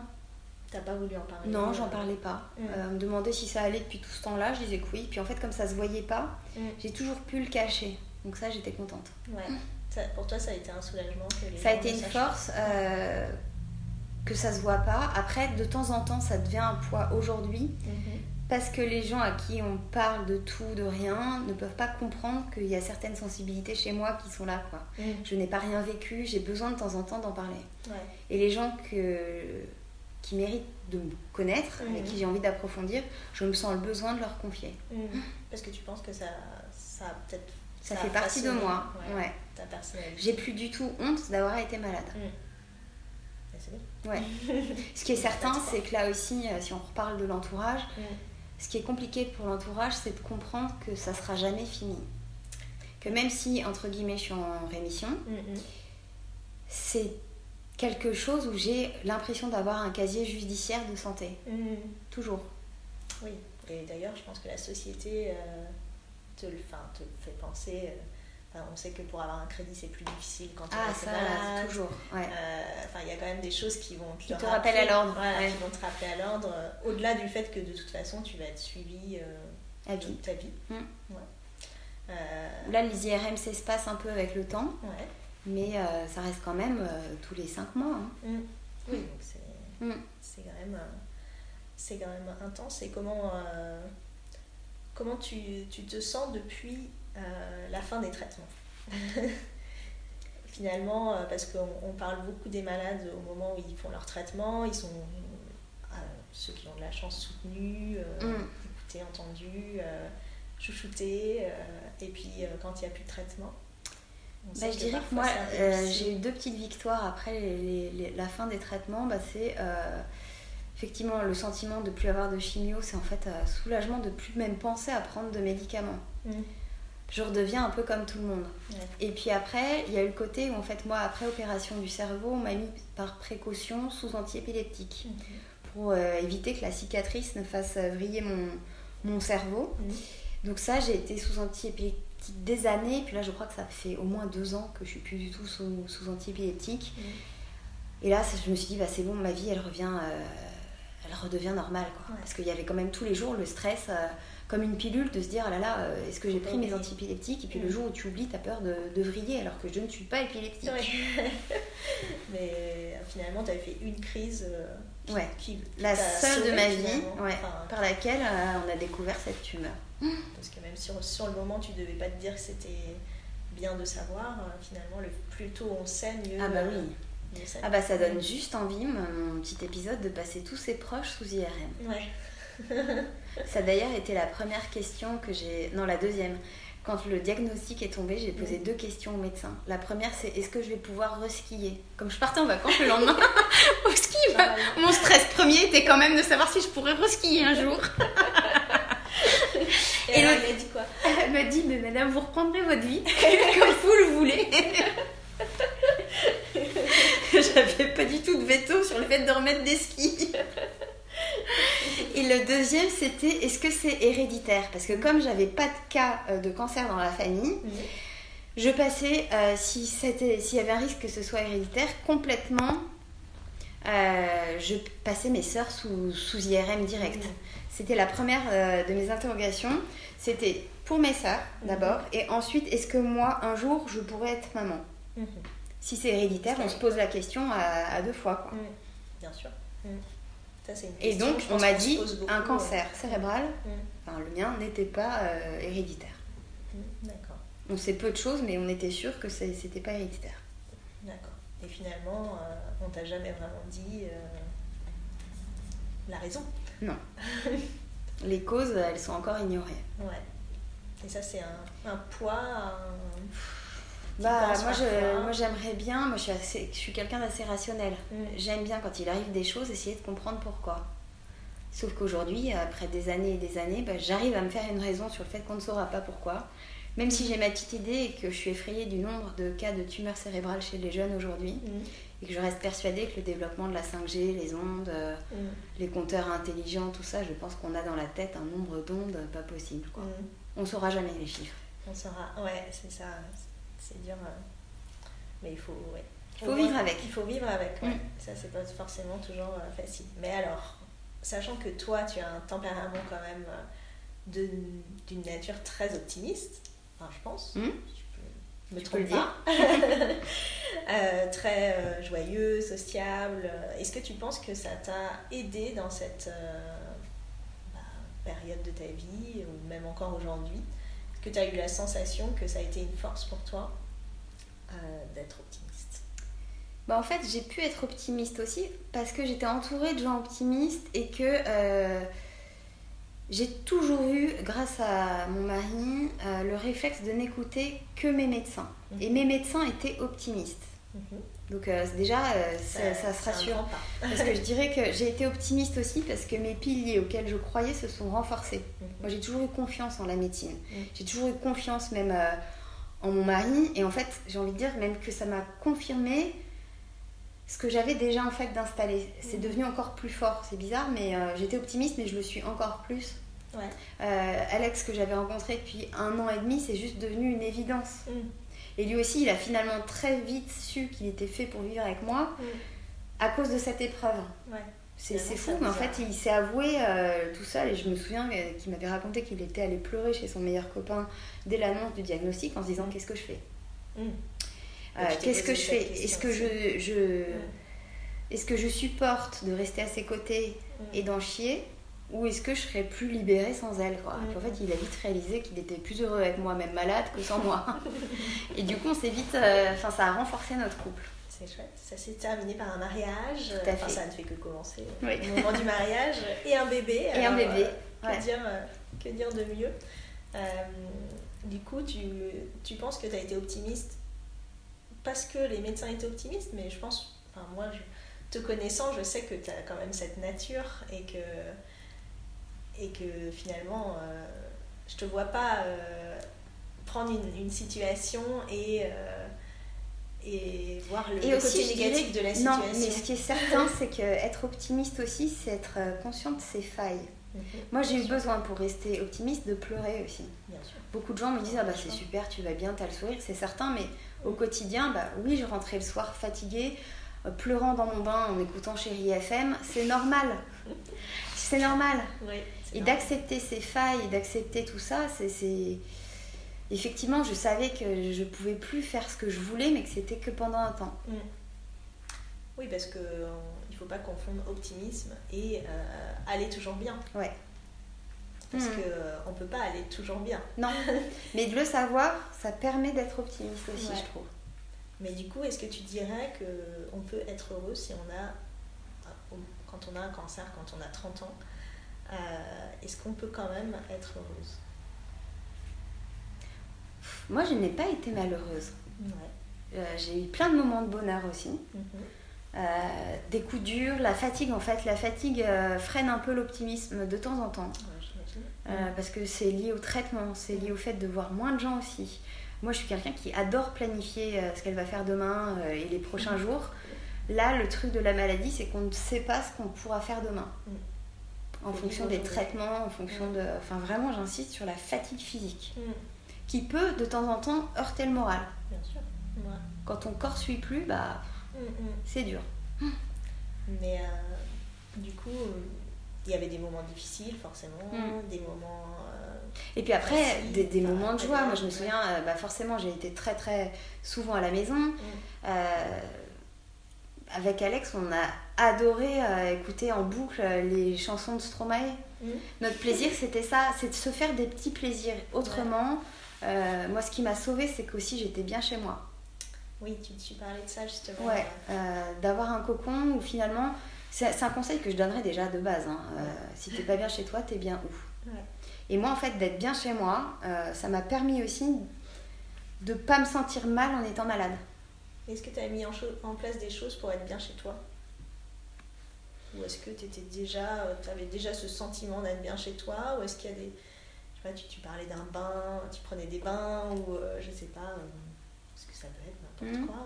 T'as pas voulu en parler? Non, j'en parlais pas. Mm. Euh, on me demandait si ça allait depuis tout ce temps-là. Je disais que oui. Puis en fait, comme ça se voyait pas, Mm. j'ai toujours pu le cacher. Donc ça, j'étais contente. Ouais. Ça- pour toi, ça a été un soulagement que les Ça a été une force euh, que ça se voit pas. Après, de temps en temps, ça devient un poids aujourd'hui. Mhm. Parce que les gens à qui on parle de tout, de rien, ne peuvent pas comprendre qu'il y a certaines sensibilités chez moi qui sont là. Quoi. Mm. Je n'ai pas rien vécu, j'ai besoin de temps en temps d'en parler. Ouais. Et les gens que, qui méritent de me connaître, Mhm. avec qui j'ai envie d'approfondir, je me sens le besoin de leur confier. Mm. Parce que tu penses que ça, ça a peut-être. Ça, fait partie de moi. ouais, Ouais. Ta personnalité. J'ai plus du tout honte d'avoir été malade. Ouais. Ce qui est certain, c'est que là aussi, euh, si on reparle de l'entourage, ce qui est compliqué pour l'entourage, c'est de comprendre que ça sera jamais fini. Que même si, entre guillemets, je suis en rémission, Mm, mm. c'est quelque chose où j'ai l'impression d'avoir un casier judiciaire de santé. Mm. Toujours. Oui, et d'ailleurs, je pense que la société euh, te, le, enfin, te fait penser. euh, enfin, on sait que pour avoir un crédit, c'est plus difficile quand tu Ah, ça, malade. toujours. Ouais. Euh, Enfin, il y a quand même des choses qui vont Qui te rappellent à l'ordre, Voilà, ouais. qui vont te rappeler à l'ordre. euh, Au-delà du fait que de toute façon, tu vas être suivi euh, À toute ta vie. Mm. Ouais. Là, les IRM s'espacent un peu avec le temps, mais ça reste quand même tous les 5 mois. hein. Mm. Oui, donc c'est. Mm. c'est quand même c'est quand même intense et comment comment tu, tu te sens depuis la fin des traitements finalement euh, parce qu'on on parle beaucoup des malades au moment où ils font leur traitement ils sont euh, ceux qui ont de la chance soutenus euh, Mm. écoutés entendus euh, chouchoutés euh, et puis euh, quand il n'y a plus de traitement Bah, je dirais que moi, euh, j'ai eu deux petites victoires après les- les- les- la fin des traitements. Bah, c'est euh, effectivement le sentiment de plus avoir de chimio, c'est en fait un soulagement de plus même penser à prendre de médicaments. Mm. Je redeviens un peu comme tout le monde. Ouais. Et puis après, il y a eu le côté où en fait moi, après opération du cerveau, on m'a mis par précaution sous antiépileptique Mhm. pour euh, éviter que la cicatrice ne fasse euh, vriller mon, mon cerveau. Mhm. Donc ça, j'ai été sous antiépileptique des années. Puis là, je crois que ça fait au moins deux ans que je suis plus du tout sous, sous antiépileptique. Mhm. Et là, je me suis dit, bah, c'est bon, ma vie, elle revient, euh, elle redevient normale. Quoi. Ouais. Parce qu'il y avait quand même tous les jours le stress, euh, comme une pilule, de se dire, ah là là, euh, est-ce que j'ai pris mes antiépileptiques Et puis le jour où tu oublies, tu as peur de, de vriller, alors que je ne suis pas épileptique. Ouais. Mais euh, finalement, tu avais fait une crise euh, qui, Ouais. qui- qui La seule de ma vie, finalement. ouais, Enfin, par laquelle euh, on a découvert cette tumeur. parce que même sur, sur le moment, tu devais pas te dire que c'était bien de savoir. euh, finalement, le plus tôt on sait, mieux. Ah bah oui. Ah bah ça donne juste envie, mon petit épisode, de passer tous ses proches sous IRM. Ouais. Ça a d'ailleurs été la première question que j'ai... Non, la deuxième. Quand le diagnostic est tombé, j'ai posé deux questions au médecin. La première, c'est est-ce que je vais pouvoir reskier? Comme je partais en vacances le lendemain au ski, bah, mon stress premier était quand même de savoir si je pourrais reskier un jour. Et, Et alors, le- il a dit quoi? Elle m'a dit, mais madame, vous reprendrez votre vie comme vous le voulez. J'avais pas du tout de veto sur le fait de remettre des skis. Et le deuxième, c'était est-ce que c'est héréditaire? Parce que comme j'avais pas de cas euh, de cancer dans la famille, je passais, euh, si s'il y avait un risque que ce soit héréditaire, complètement, euh, je passais mes sœurs sous, sous IRM direct. Mhm. C'était la première euh, de mes interrogations. C'était pour mes sœurs d'abord, et ensuite, est-ce que moi, un jour, je pourrais être maman? Mhm. Si c'est héréditaire, on se pose la question à, à deux fois. Quoi. Mhm. Bien sûr. Ça, c'est une Et donc, on m'a dit beaucoup, un cancer cérébral. Mhm. Enfin, le mien n'était pas euh, héréditaire. Mhm. D'accord. On sait peu de choses, mais on était sûr que c'était pas héréditaire. D'accord. Et finalement, euh, on t'a jamais vraiment dit euh, la raison. Non. Les causes, elles sont encore ignorées. Ouais. Et ça, c'est un, un poids, un... Bah, moi, je, parfois moi j'aimerais bien, moi je suis, assez- je suis quelqu'un d'assez rationnel. Mm. J'aime bien quand il arrive des choses, essayer de comprendre pourquoi. Sauf qu'aujourd'hui, après des années et des années, bah, j'arrive à me faire une raison sur le fait qu'on ne saura pas pourquoi. Même si j'ai ma petite idée et que je suis effrayée du nombre de cas de tumeurs cérébrales chez les jeunes aujourd'hui, Mhm. et que je reste persuadée que le développement de la 5G, les ondes, euh, Mhm. les compteurs intelligents, tout ça, je pense qu'on a dans la tête un nombre d'ondes pas possible. Quoi. On saura jamais les chiffres. On saura. Ouais, c'est ça. C'est dur. euh. Mais il faut. Ouais. Faut vivre avec. Il faut vivre avec. Ouais. Ça, c'est pas forcément toujours euh, facile. Mais alors, sachant que toi, tu as un tempérament quand même euh, d'une nature très optimiste, enfin, je pense. Mm. Je peux me Tu peux pas. Euh, très joyeux, sociable. Est-ce que tu penses que ça t'a aidé dans cette bah, période de ta vie, ou même encore aujourd'hui que tu as eu la sensation que ça a été une force pour toi euh, d'être optimiste? Bah, en fait, j'ai pu être optimiste aussi parce que j'étais entourée de gens optimistes et que euh, j'ai toujours eu, grâce à mon mari, euh, le réflexe de n'écouter que mes médecins. Mhm. Et mes médecins étaient optimistes. Mhm. Donc euh, déjà, euh, ça, ça, se rassure. parce que je dirais que j'ai été optimiste aussi parce que mes piliers auxquels je croyais se sont renforcés. Mhm. Moi, j'ai toujours eu confiance en la médecine. Mhm. J'ai toujours eu confiance même euh, en mon mari. Et en fait, j'ai envie de dire même que ça m'a confirmé ce que j'avais déjà en fait d'installer. C'est devenu encore plus fort. C'est bizarre, mais j'étais optimiste, mais je le suis encore plus. Alex que j'avais rencontré depuis un an et demi, c'est juste devenu une évidence. Et lui aussi, il a finalement très vite su qu'il était fait pour vivre avec moi mm. à cause de cette épreuve. C'est fou, mais en fait, il s'est avoué euh, tout seul. Et je me souviens qu'il m'avait raconté qu'il était allé pleurer chez son meilleur copain dès l'annonce du diagnostic en se disant mm. Qu'est-ce que je fais? Mm. euh, Qu'est-ce que je fais? Est-ce que je, je est-ce que je supporte de rester à ses côtés et d'en chier? Ou est-ce que je serais plus libérée sans elle quoi. en fait, il a vite réalisé qu'il était plus heureux avec moi, même malade, que sans moi. et du coup, on s'est vite. Euh, enfin, ça a renforcé notre couple. C'est chouette. Ça s'est terminé par un mariage. Enfin, ça ne fait que commencer. Oui. Au moment du mariage. Et un bébé. Et un bébé. Euh, que, dire, euh, que dire de mieux Du coup, tu, tu penses que tu as été optimiste parce que les médecins étaient optimistes, mais je pense. Enfin, moi, te connaissant, je sais que tu as quand même cette nature et que et que finalement, euh, je te vois pas euh, prendre une, une, situation et, euh, et voir le, côté négatif de la situation. Non, mais ce qui est certain, c'est qu'être optimiste aussi, c'est être conscient de ses failles. Mhm. Moi, j'ai eu besoin pour rester optimiste de pleurer aussi. Bien sûr. Beaucoup de gens me disent ah bah c'est super, tu vas bien, tu as le sourire, c'est certain, mais au quotidien, bah oui, je rentrais le soir fatiguée, pleurant dans mon bain en écoutant Chérie FM, c'est normal. c'est normal. Oui. Et d'accepter ses failles, et d'accepter tout ça, c'est. Effectivement, je savais que je pouvais plus faire ce que je voulais, mais que c'était que pendant un temps. Mm. Oui, parce qu'il ne faut pas confondre optimisme et euh, aller toujours bien. Ouais. Parce mm. qu'on euh, ne peut pas aller toujours bien. Non, mais de le savoir, ça permet d'être optimiste aussi, je trouve. Mais du coup, est-ce que tu dirais qu'on peut être heureux si on a, quand on a un cancer, quand on a 30 ans, euh, est-ce qu'on peut quand même être heureuse? Moi, je n'ai pas été malheureuse. Euh, j'ai eu plein de moments de bonheur aussi. Mhm. Euh, des coups durs, la fatigue en fait, la fatigue freine un peu l'optimisme de temps en temps. parce que c'est lié au traitement, c'est lié au fait de voir moins de gens aussi. Moi je suis quelqu'un qui adore planifier ce qu'elle va faire demain et les prochains mhm. jours. Là, le truc de la maladie, c'est qu'on ne sait pas ce qu'on pourra faire demain. Mm en fonction des traitements, en fonction de... Enfin, vraiment, j'insiste sur la fatigue physique, mm. qui peut, de temps en temps, heurter le moral. Bien sûr. Quand ton corps suit plus, bah, mm, mm. c'est dur. Mais euh, du coup, il y avait des moments difficiles, forcément, des moments... Euh, et puis après, des, moments de joie. Moi, je me souviens, euh, bah, forcément, j'ai été très, très souvent à la maison avec Alex, on a adoré euh, écouter en boucle euh, les chansons de Stromae. Mm. Notre plaisir, c'était ça, c'est de se faire des petits plaisirs autrement. Euh, moi, ce qui m'a sauvée, c'est qu'aussi j'étais bien chez moi. Oui, tu, tu parlais de ça justement. Ouais, d'avoir un cocon où finalement, c'est un conseil que je donnerais déjà de base. Hein. si t'es pas bien chez toi, t'es bien où? Et moi, en fait, d'être bien chez moi, ça m'a permis aussi de pas me sentir mal en étant malade. Est-ce que tu as mis en, en, place des choses pour être bien chez toi? Ou est-ce que tu étais déjà, euh, avais déjà ce sentiment d'être bien chez toi? Ou est-ce qu'il y a des. Je sais pas, tu, tu parlais d'un bain, tu prenais des bains, ou euh, je sais pas, euh, que ça peut être n'importe mhm. quoi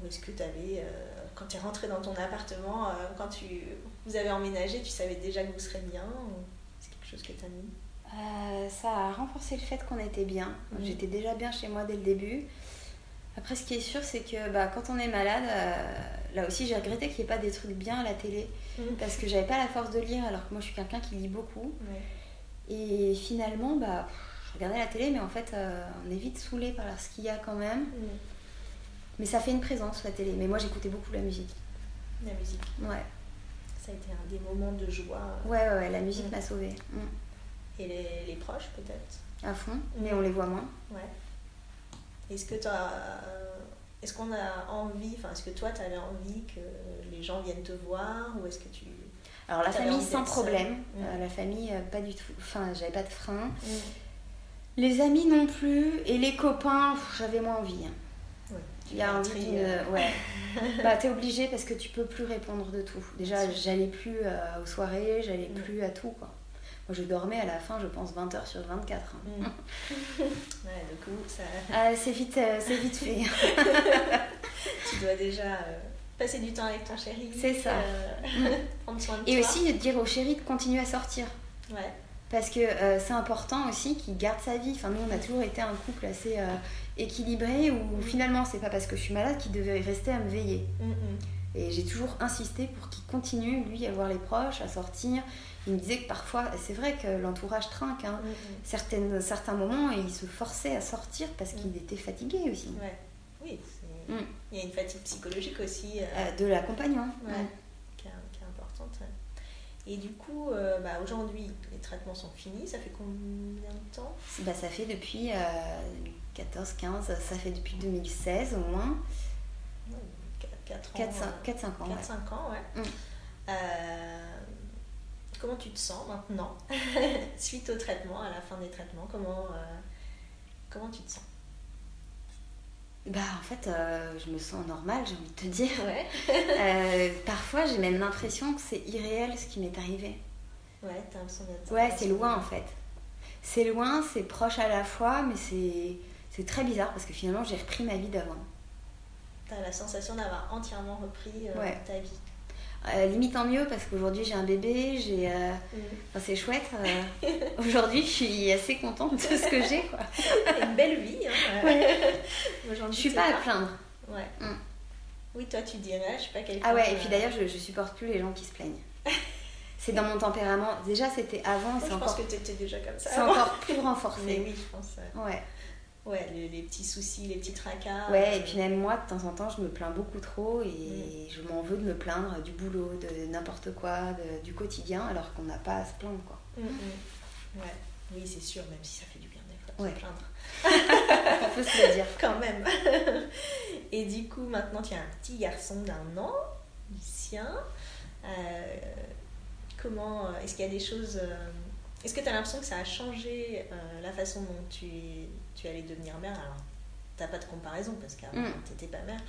Ou est-ce que tu avais, quand tu es rentré dans ton appartement, quand tu, vous avez emménagé, tu savais déjà que vous serez bien C'est quelque chose que tu as mis Ça a renforcé le fait qu'on était bien. Mhm. J'étais déjà bien chez moi dès le début. Après, ce qui est sûr, c'est que bah, quand on est malade, euh, là aussi, j'ai regretté qu'il n'y ait pas des trucs bien à la télé. Mhm. Parce que j'avais pas la force de lire, alors que moi, je suis quelqu'un qui lit beaucoup. Et finalement, bah, je regardais la télé, mais en fait, euh, on est vite saoulé par ce qu'il y a quand même. Mhm. Mais ça fait une présence, la télé. Mais moi, j'écoutais beaucoup la musique. La musique Ouais. Ça a été un des moments de joie. Ouais, ouais, ouais la musique mhm. m'a sauvée. Mm. Et les, les proches, peut-être? À fond, mais on les voit moins. Ouais. Est-ce que as, est-ce qu'on a envie, enfin, est-ce que toi, tu avais envie que les gens viennent te voir ou est-ce que tu... Alors la famille sans problème, euh, la famille euh, pas du tout, enfin j'avais pas de frein. Les amis non plus et les copains, j'avais moins envie. Hein. Il y a envie d'une. Ouais. bah, t'es obligé parce que tu peux plus répondre de tout. Déjà, j'allais plus euh, aux soirées, j'allais mm. plus à tout, quoi. Moi, je dormais à la fin, je pense, 20 heures sur 24. Hein. Mm. ouais, du coup, ça. Ah, c'est vite, euh, c'est vite fait. tu dois déjà passer du temps avec ton chéri. C'est ça. prendre soin de Et aussi dire au chéri de continuer à sortir. Ouais. Parce que euh, c'est important aussi qu'il garde sa vie. Enfin, nous, on a toujours été un couple assez euh, équilibré où mm. finalement, c'est pas parce que je suis malade qu'il devait rester à me veiller. Mm, mm. Et j'ai toujours insisté pour qu'il continue, lui, à voir les proches, à sortir. Il me disait que parfois, c'est vrai que l'entourage trinque. Hein. Certaines, certains moments, il se forçait à sortir parce qu'il était fatigué aussi. Ouais. Oui, il y a une fatigue psychologique aussi. Euh, de l'accompagnant. Ouais. Qui, est, importante. Et du coup, euh, bah, aujourd'hui, les traitements sont finis. Ça fait combien de temps? Bah, Ça fait depuis 14, 15, ça fait depuis 2016 au moins. 4 ans. 4-5 ans. 4, ans, ouais. Mm. Euh, comment tu te sens maintenant Suite au traitement, à la fin des traitements, comment, euh, comment tu te sens? Bah en fait, euh, je me sens normale, j'ai envie de te dire. Ouais. euh, parfois, j'ai même l'impression que c'est irréel ce qui m'est arrivé. Ouais, t'as l'impression d'être. Ouais, c'est loin en fait. C'est loin, c'est proche à la fois, mais c'est très bizarre parce que finalement, j'ai repris ma vie d'avant. La sensation d'avoir entièrement repris euh, ta vie. Euh, limite en mieux parce qu'aujourd'hui j'ai un bébé, j'ai, euh, mm. c'est chouette. Euh, aujourd'hui je suis assez contente de ce que j'ai. Quoi. une belle vie. Hein, je suis pas à plaindre. Ouais. Mm. Oui, toi tu dirais, je sais pas quel Ah ouais, et puis d'ailleurs je, je supporte plus les gens qui se plaignent. c'est dans mon tempérament. Déjà c'était avant. c'est je encore... pense que tu étais déjà comme ça. C'est encore plus renforcé. Mais oui, je pense. Ouais. Ouais, les, petits soucis, les petits tracas. Ouais, et puis même moi, de temps en temps, je me plains beaucoup trop et mm. je m'en veux de me plaindre du boulot, de n'importe quoi, du quotidien, alors qu'on n'a pas à se plaindre, quoi. Mm, mm. Ouais, oui, c'est sûr, même si ça fait du bien des fois de se plaindre. On peut se le dire. Quand même. et du coup, maintenant, tu as un petit garçon d'un an, Lucien. Euh, comment, euh, est-ce qu'il y a des choses... Euh, est-ce que tu as l'impression que ça a changé euh, la façon dont tu, tu allais devenir mère Alors, tu pas de comparaison parce qu'avant, mm. tu n'étais pas mère.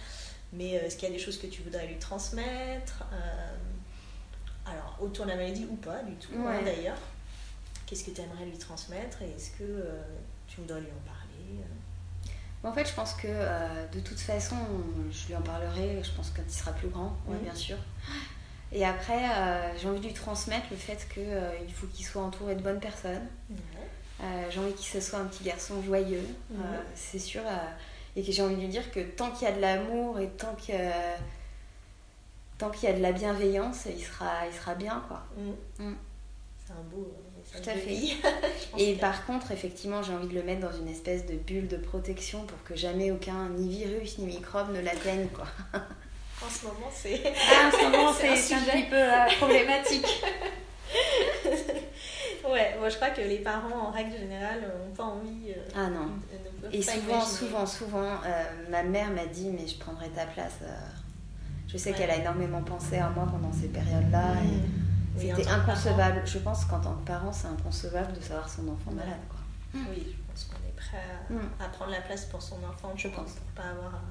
Mais euh, est-ce qu'il y a des choses que tu voudrais lui transmettre euh, Alors, autour de la maladie ou pas du tout, hein, d'ailleurs? Qu'est-ce que tu aimerais lui transmettre et est-ce que tu voudrais lui en parler En fait, je pense que de toute façon, je lui en parlerai, je pense quand il sera plus grand, bien sûr. Et après, euh, j'ai envie de lui transmettre le fait qu'il euh, faut qu'il soit entouré de bonnes personnes. Euh, j'ai envie qu'il soit un petit garçon joyeux, c'est sûr. et que j'ai envie de lui dire que tant qu'il y a de l'amour et tant qu'il tant qu'il y a de la bienveillance, il sera, il sera bien. quoi. Mm. Mm. C'est un beau. Tout à fait. et par contre, effectivement, j'ai envie de le mettre dans une espèce de bulle de protection pour que jamais aucun, ni virus, ni microbe ne l'atteigne. quoi. En ce moment, c'est. Ah, en ce moment, c'est un, petit peu euh, problématique. Ouais, moi je crois que les parents, en règle générale, n'ont pas envie. Euh, ah non. Et souvent, souvent, souvent, euh, ma mère m'a dit Mais je prendrai ta place. Je sais qu'elle a énormément pensé à moi pendant ces périodes-là. Mmh. C'était inconcevable. Je pense qu'en tant que parent, c'est inconcevable de savoir son enfant malade. Quoi. Oui, je pense qu'on est prêt à, mmh. à, prendre la place pour son enfant, je pense, pour pas avoir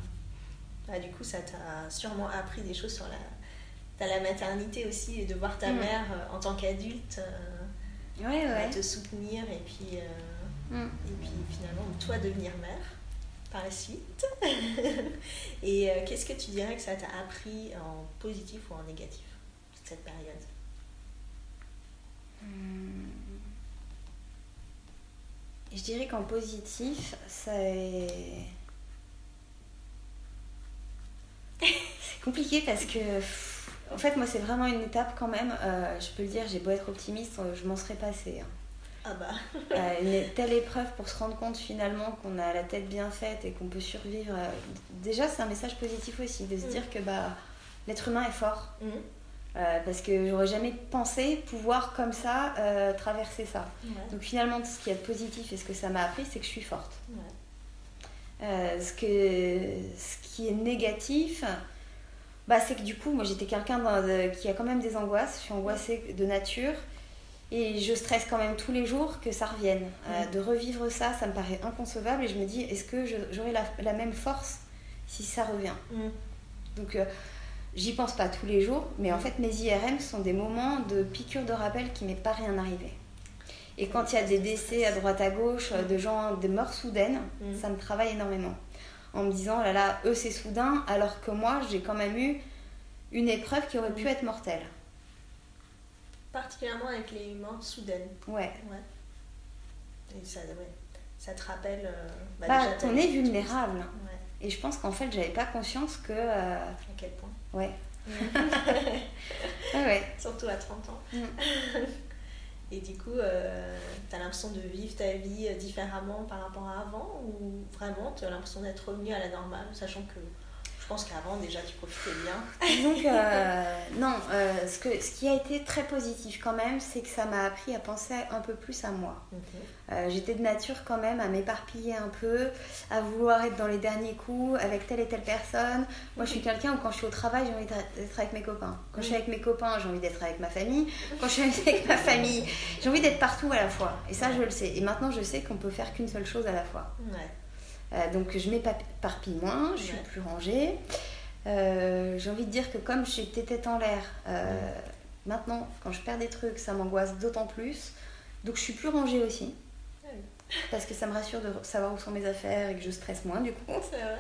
ah, du coup, ça t'a sûrement appris des choses sur la, la maternité aussi, et de voir ta mm. mère euh, en tant qu'adulte euh, ouais, te soutenir et puis, euh, mm. et puis finalement toi devenir mère par la suite. et qu'est-ce que tu dirais que ça t'a appris en positif ou en négatif, cette période? Hmm. Je dirais qu'en positif, ça est c'est compliqué parce que, en fait, moi, c'est vraiment une étape quand même. Euh, je peux le dire, j'ai beau être optimiste, euh, je m'en serais passée. Hein. Ah bah. Euh, une telle épreuve pour se rendre compte finalement qu'on a la tête bien faite et qu'on peut survivre. Déjà, c'est un message positif aussi, de se mm. dire que bah, l'être humain est fort. Mm. parce que j'aurais jamais pensé pouvoir comme ça traverser ça. Donc finalement, ce qui est positif et ce que ça m'a appris, c'est que je suis forte. ce, que, ce qui est négatif, bah, c'est que du coup, moi j'étais quelqu'un qui a quand même des angoisses. Je suis angoissée de nature. Et je stresse quand même tous les jours que ça revienne. Euh, de revivre ça, ça me paraît inconcevable. Et je me dis, est-ce que j'aurai la, même force si ça revient? Mm. Donc, euh, j'y pense pas tous les jours, mais Mm. en fait, mes IRM sont des moments de piqûre de rappel qui m'est pas rien arrivé. Et quand il y a des décès à droite à gauche, de gens, des morts soudaines, Mm. ça me travaille énormément. En me disant, là là, eux c'est soudain, alors que moi j'ai quand même eu une épreuve qui aurait pu être mortelle. Particulièrement avec les morts soudaines. Ouais. Ouais. Et ça, ouais, ça te rappelle. euh, bah, Bah, déjà, on est vulnérable. Ouais. Et je pense qu'en fait, j'avais pas conscience que. euh, À quel point Ouais. Ouais, ouais. Surtout à 30 ans. Mm. Et du coup, euh, tu as l'impression de vivre ta vie euh, différemment par rapport à avant ou vraiment tu as l'impression d'être revenu à la normale, sachant que je pense qu'avant déjà tu profitais bien. Donc, euh, non, euh, ce, que, ce qui a été très positif quand même, c'est que ça m'a appris à penser un peu plus à moi. Euh, J'étais de nature quand même à m'éparpiller un peu, à vouloir être dans les derniers coups avec telle et telle personne. Moi, je suis quelqu'un où quand je suis au travail, j'ai envie d'être avec mes copains. Quand je suis avec mes copains, j'ai envie d'être avec ma famille. Quand je suis avec ma famille, j'ai envie d'être partout à la fois. Et ça, je le sais. Et maintenant, je sais qu'on peut faire qu'une seule chose à la fois. Ouais. Euh, donc je m'éparpille moins, je suis Ouais. plus rangée. Euh, J'ai envie de dire que comme j'étais tête en l'air, euh, maintenant quand je perds des trucs, ça m'angoisse d'autant plus. Donc je suis plus rangée aussi. Parce que ça me rassure de savoir où sont mes affaires et que je stresse moins du coup. Donc C'est vrai.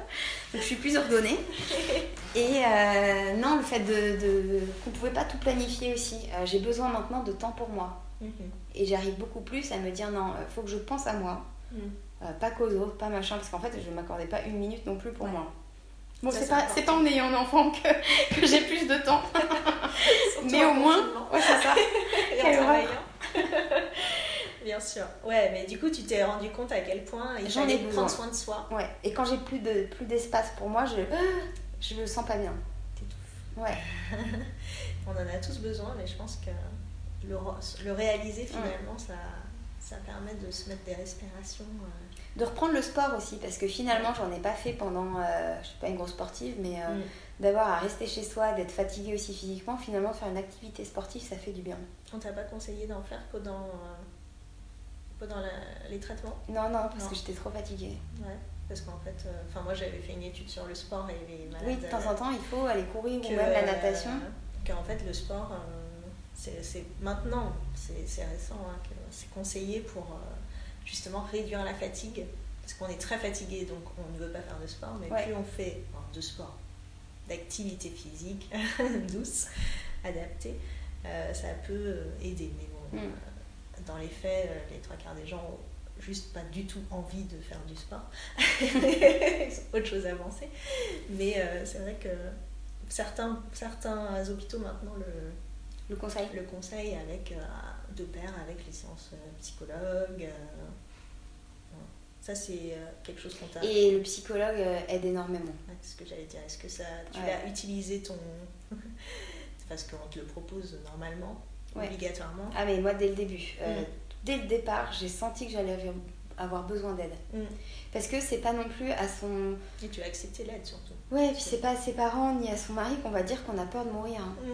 je suis plus ordonnée. Et non, le fait de, de- qu'on ne pouvait pas tout planifier aussi. J'ai besoin maintenant de temps pour moi. Mhm. Et j'arrive beaucoup plus à me dire non, il faut que je pense à moi. Mhm. Euh, pas qu'aux autres, pas machin, parce qu'en fait, je ne m'accordais pas une minute non plus pour Ouais. moi. Bon, c'est pas, c'est pas en ayant un enfant que, que j'ai plus de temps. Mais au moins, ouais, c'est ça. Bien sûr. Ouais, mais du coup, tu t'es rendu compte à quel point il J'en fallait prendre soin de soi. Ouais. Et quand j'ai plus de plus d'espace pour moi, je, je me sens pas bien. Ouais. On en a tous besoin, mais je pense que le, le réaliser finalement, ça, ça permet de se mettre des respirations. euh, De reprendre le sport aussi, parce que finalement, j'en ai pas fait pendant, euh, je suis pas une grosse sportive, mais euh, mm. d'avoir à rester chez soi, d'être fatiguée aussi physiquement, finalement, faire une activité sportive, ça fait du bien. On t'a pas conseillé d'en faire pendant, euh, pendant la- les traitements? Non, non, parce Non. que j'étais trop fatiguée. Ouais. Parce qu'en fait, enfin moi j'avais fait une étude sur le sport et les malades. Oui, de temps en temps, il faut aller courir que, ou même la natation. Qu'en fait, le sport, c'est maintenant, c'est récent, hein, c'est conseillé pour euh, justement réduire la fatigue. Parce qu'on est très fatigué, donc on ne veut pas faire de sport, mais Ouais. plus on fait enfin, de sport, d'activité physique douce, adaptée, euh, ça peut euh, aider. Mais bon, Mm. euh, dans les faits, les trois quarts des gens ont juste pas du tout envie de faire du sport. Ils ont autre chose à avancer. Mais c'est vrai que certains, certains hôpitaux maintenant le, Le conseil? le conseillent avec, euh, de pair avec les séances euh, psychologues. euh, ça, c'est quelque chose qu'on t'a. Et le psychologue aide énormément. Ouais, c'est ce que j'allais dire. Est-ce que ça, tu Ouais. l'as utilisé ton. Parce qu'on te le propose normalement, Ouais. obligatoirement? Ah mais moi dès le début, Mm. dès le départ, j'ai senti que j'allais avoir- avoir besoin d'aide. Mm. Parce que c'est pas non plus à son... Et tu as accepté l'aide surtout. Ouais, puis c'est pas à ses parents ni à son mari qu'on va dire qu'on a peur de mourir. hein. Mm.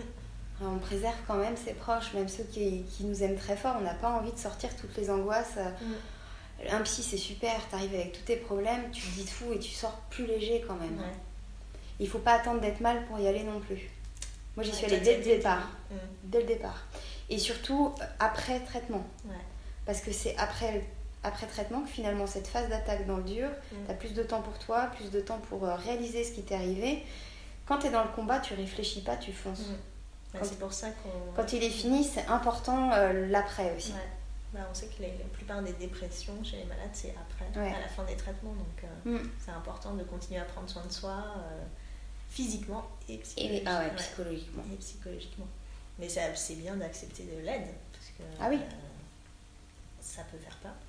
On préserve quand même ses proches, même ceux qui, qui nous aiment très fort. On n'a pas envie de sortir toutes les angoisses. Mm. Un psy c'est super, t'arrives avec tous tes problèmes, tu te dis tout et tu sors plus léger quand même. Ouais. Il faut pas attendre d'être mal pour y aller non plus. Moi j'y suis allée dès le départ. Mm. Dès le départ. Et surtout après traitement. Ouais. Parce que c'est après, après traitement que finalement cette phase d'attaque dans le dur, Mm. tu as plus de temps pour toi, plus de temps pour euh, réaliser ce qui t'est arrivé. Quand tu es dans le combat, tu réfléchis pas, tu fonces. Bah, Quand- c'est pour ça qu'on. Quand il est fini, c'est important euh, l'après aussi. Ouais. Bah, on sait que la plupart des dépressions chez les malades, c'est après, Ouais. à la fin des traitements. Donc euh, Mm. c'est important de continuer à prendre soin de soi euh, physiquement et Et, psychologiquement. ah ouais, psychologiquement. Et psychologiquement. Mais c'est bien d'accepter de l'aide. Parce que, Ah oui. ça peut faire peur.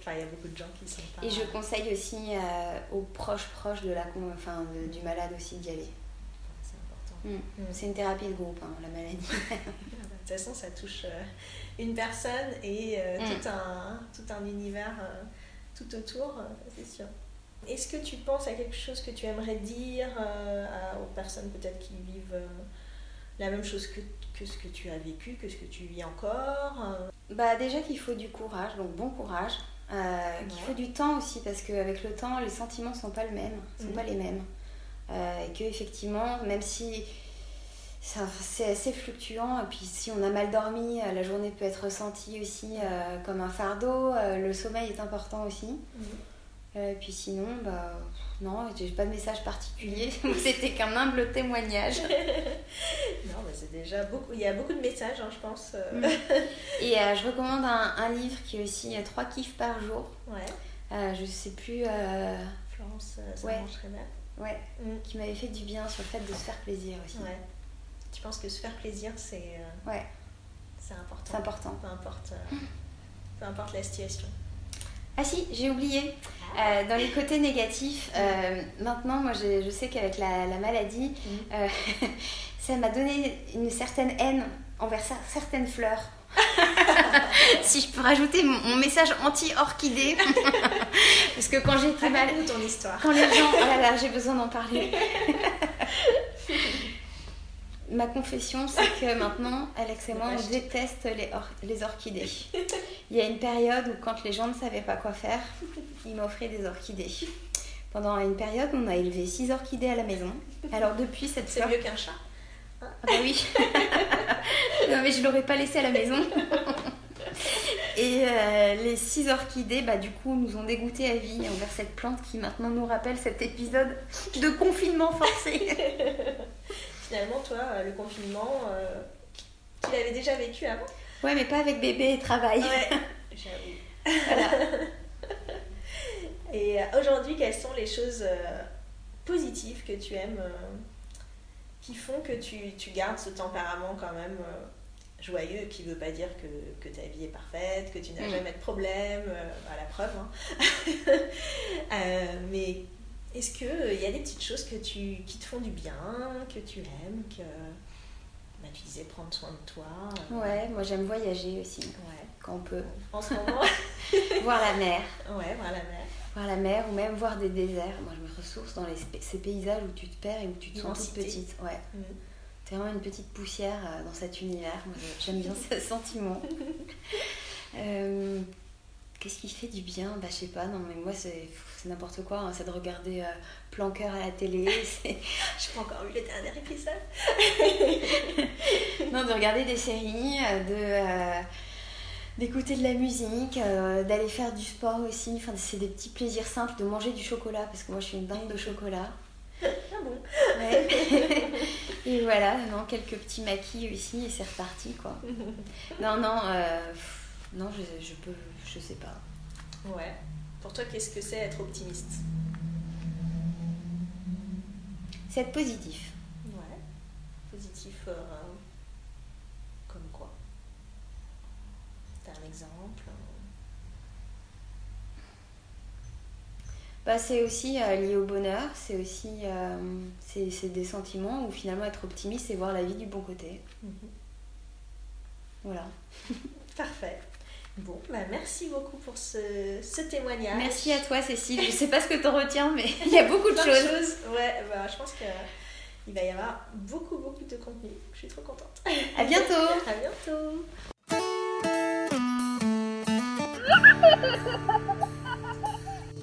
enfin, il y a beaucoup de gens qui sont pas. Et je conseille aussi euh, aux proches proches de la, enfin, de- du malade aussi d'y aller. Mm. Mm. C'est une thérapie de groupe, hein, la maladie. Ah bah, De toute façon, ça touche euh, une personne et euh, Mm. tout, un, tout un univers euh, tout autour, euh, c'est sûr. Est-ce que tu penses à quelque chose que tu aimerais dire euh, à- aux personnes peut-être qui vivent euh, la même chose que, que ce que tu as vécu, que ce que tu vis encore euh, Bah déjà qu'il faut du courage, donc bon courage. qu'il faut du temps aussi, parce qu'avec le temps, les sentiments sont pas le même, sont mm. pas les mêmes. Et que effectivement, même si c'est assez fluctuant. Et puis si on a mal dormi, la journée peut être ressentie aussi comme un fardeau. le sommeil est important aussi. Mm. Et puis sinon, bah, non, j'ai pas de message particulier. C'était qu'un humble témoignage. non, mais c'est déjà beaucoup. Il y a beaucoup de messages, hein, je pense. Mm. Et euh, je recommande un, livre qui est aussi 3 euh, kiffs par jour. Ouais. Euh, je sais plus. Florence ça ouais. Ouais. Mm. Qui m'avait fait du bien sur le fait de se faire plaisir aussi. Ouais. Tu penses que se faire plaisir, c'est. ouais. C'est important? C'est important. Peu importe, peu importe la situation. Ah si, j'ai oublié. Euh, dans les côtés négatifs, euh, maintenant, moi, je, je sais qu'avec la, la, maladie, mm. euh, ça m'a donné une certaine haine envers certaines fleurs. si je peux rajouter mon, message anti-orchidée. Parce que quand j'étais mal. ton histoire. Quand les gens. Oh là là, j'ai besoin d'en parler. Ma confession, c'est que maintenant, Alex et moi, on déteste les, les orchidées. Il y a une période où, quand les gens ne savaient pas quoi faire, ils m'offraient des orchidées. Pendant une période, on a élevé six orchidées à la maison. Alors, depuis cette C'est mieux qu'un chat. Ah bah oui. non, mais je l'aurais pas laissé à la maison. Et euh, les six orchidées, bah, du coup, nous ont dégoûté à vie envers cette plante qui maintenant nous rappelle cet épisode de confinement forcé finalement, toi, euh, le confinement, euh, tu l'avais déjà vécu avant? Ouais, mais pas avec bébé et travail. Ouais, j'avoue. Voilà. et euh, aujourd'hui, quelles sont les choses positives que tu aimes, qui font que tu, tu, gardes ce tempérament quand même joyeux, qui ne veut pas dire que, que, ta vie est parfaite, que tu n'as mm. jamais de problème, à la preuve. Hein. mais est-ce qu'il il euh, y a des petites choses que tu, qui te font du bien, que tu aimes, que bah, tu disais prendre soin de toi euh? Ouais, moi j'aime voyager aussi, ouais. quand on peut. En ce moment Voir la mer. Ouais, voir la mer. Voir la mer ou même voir des déserts. Moi je me ressource dans les, ces paysages où tu te perds et où tu te sens toute petite. Ouais. Mm. T'es vraiment une petite poussière euh, dans cet univers. Moi j'aime bien ce sentiment. Qu'est-ce qui fait du bien? Bah, je sais pas, non, mais moi, c'est n'importe quoi. Hein. C'est de regarder euh, Planqueur à la télé. Je n'ai pas encore vu le dernier épisode. non, de regarder des séries, euh, de. Euh, d'écouter de la musique, d'aller faire du sport aussi. Enfin, c'est des petits plaisirs simples, de manger du chocolat, parce que moi je suis une dingue de chocolat. Ah bon? Ouais. Et voilà, non, quelques petits maquis aussi, et c'est reparti, quoi. non, non, non, je, je peux, je sais pas. Ouais. Pour toi, qu'est-ce que c'est être optimiste? C'est être positif. Ouais. Positif euh, comme quoi T'as un exemple bah, C'est aussi euh, lié au bonheur, c'est aussi euh, c'est des sentiments où finalement être optimiste, c'est voir la vie du bon côté. Mhm. Voilà. Parfait. Bon, bah merci beaucoup pour ce, ce, témoignage. Merci à toi, Cécile. Je sais pas ce que tu retiens, mais il y a beaucoup de choses. Ouais, bah, je pense qu'il va y avoir beaucoup, beaucoup de contenu. Je suis trop contente. À bientôt. à bientôt. Ha ha ha ha!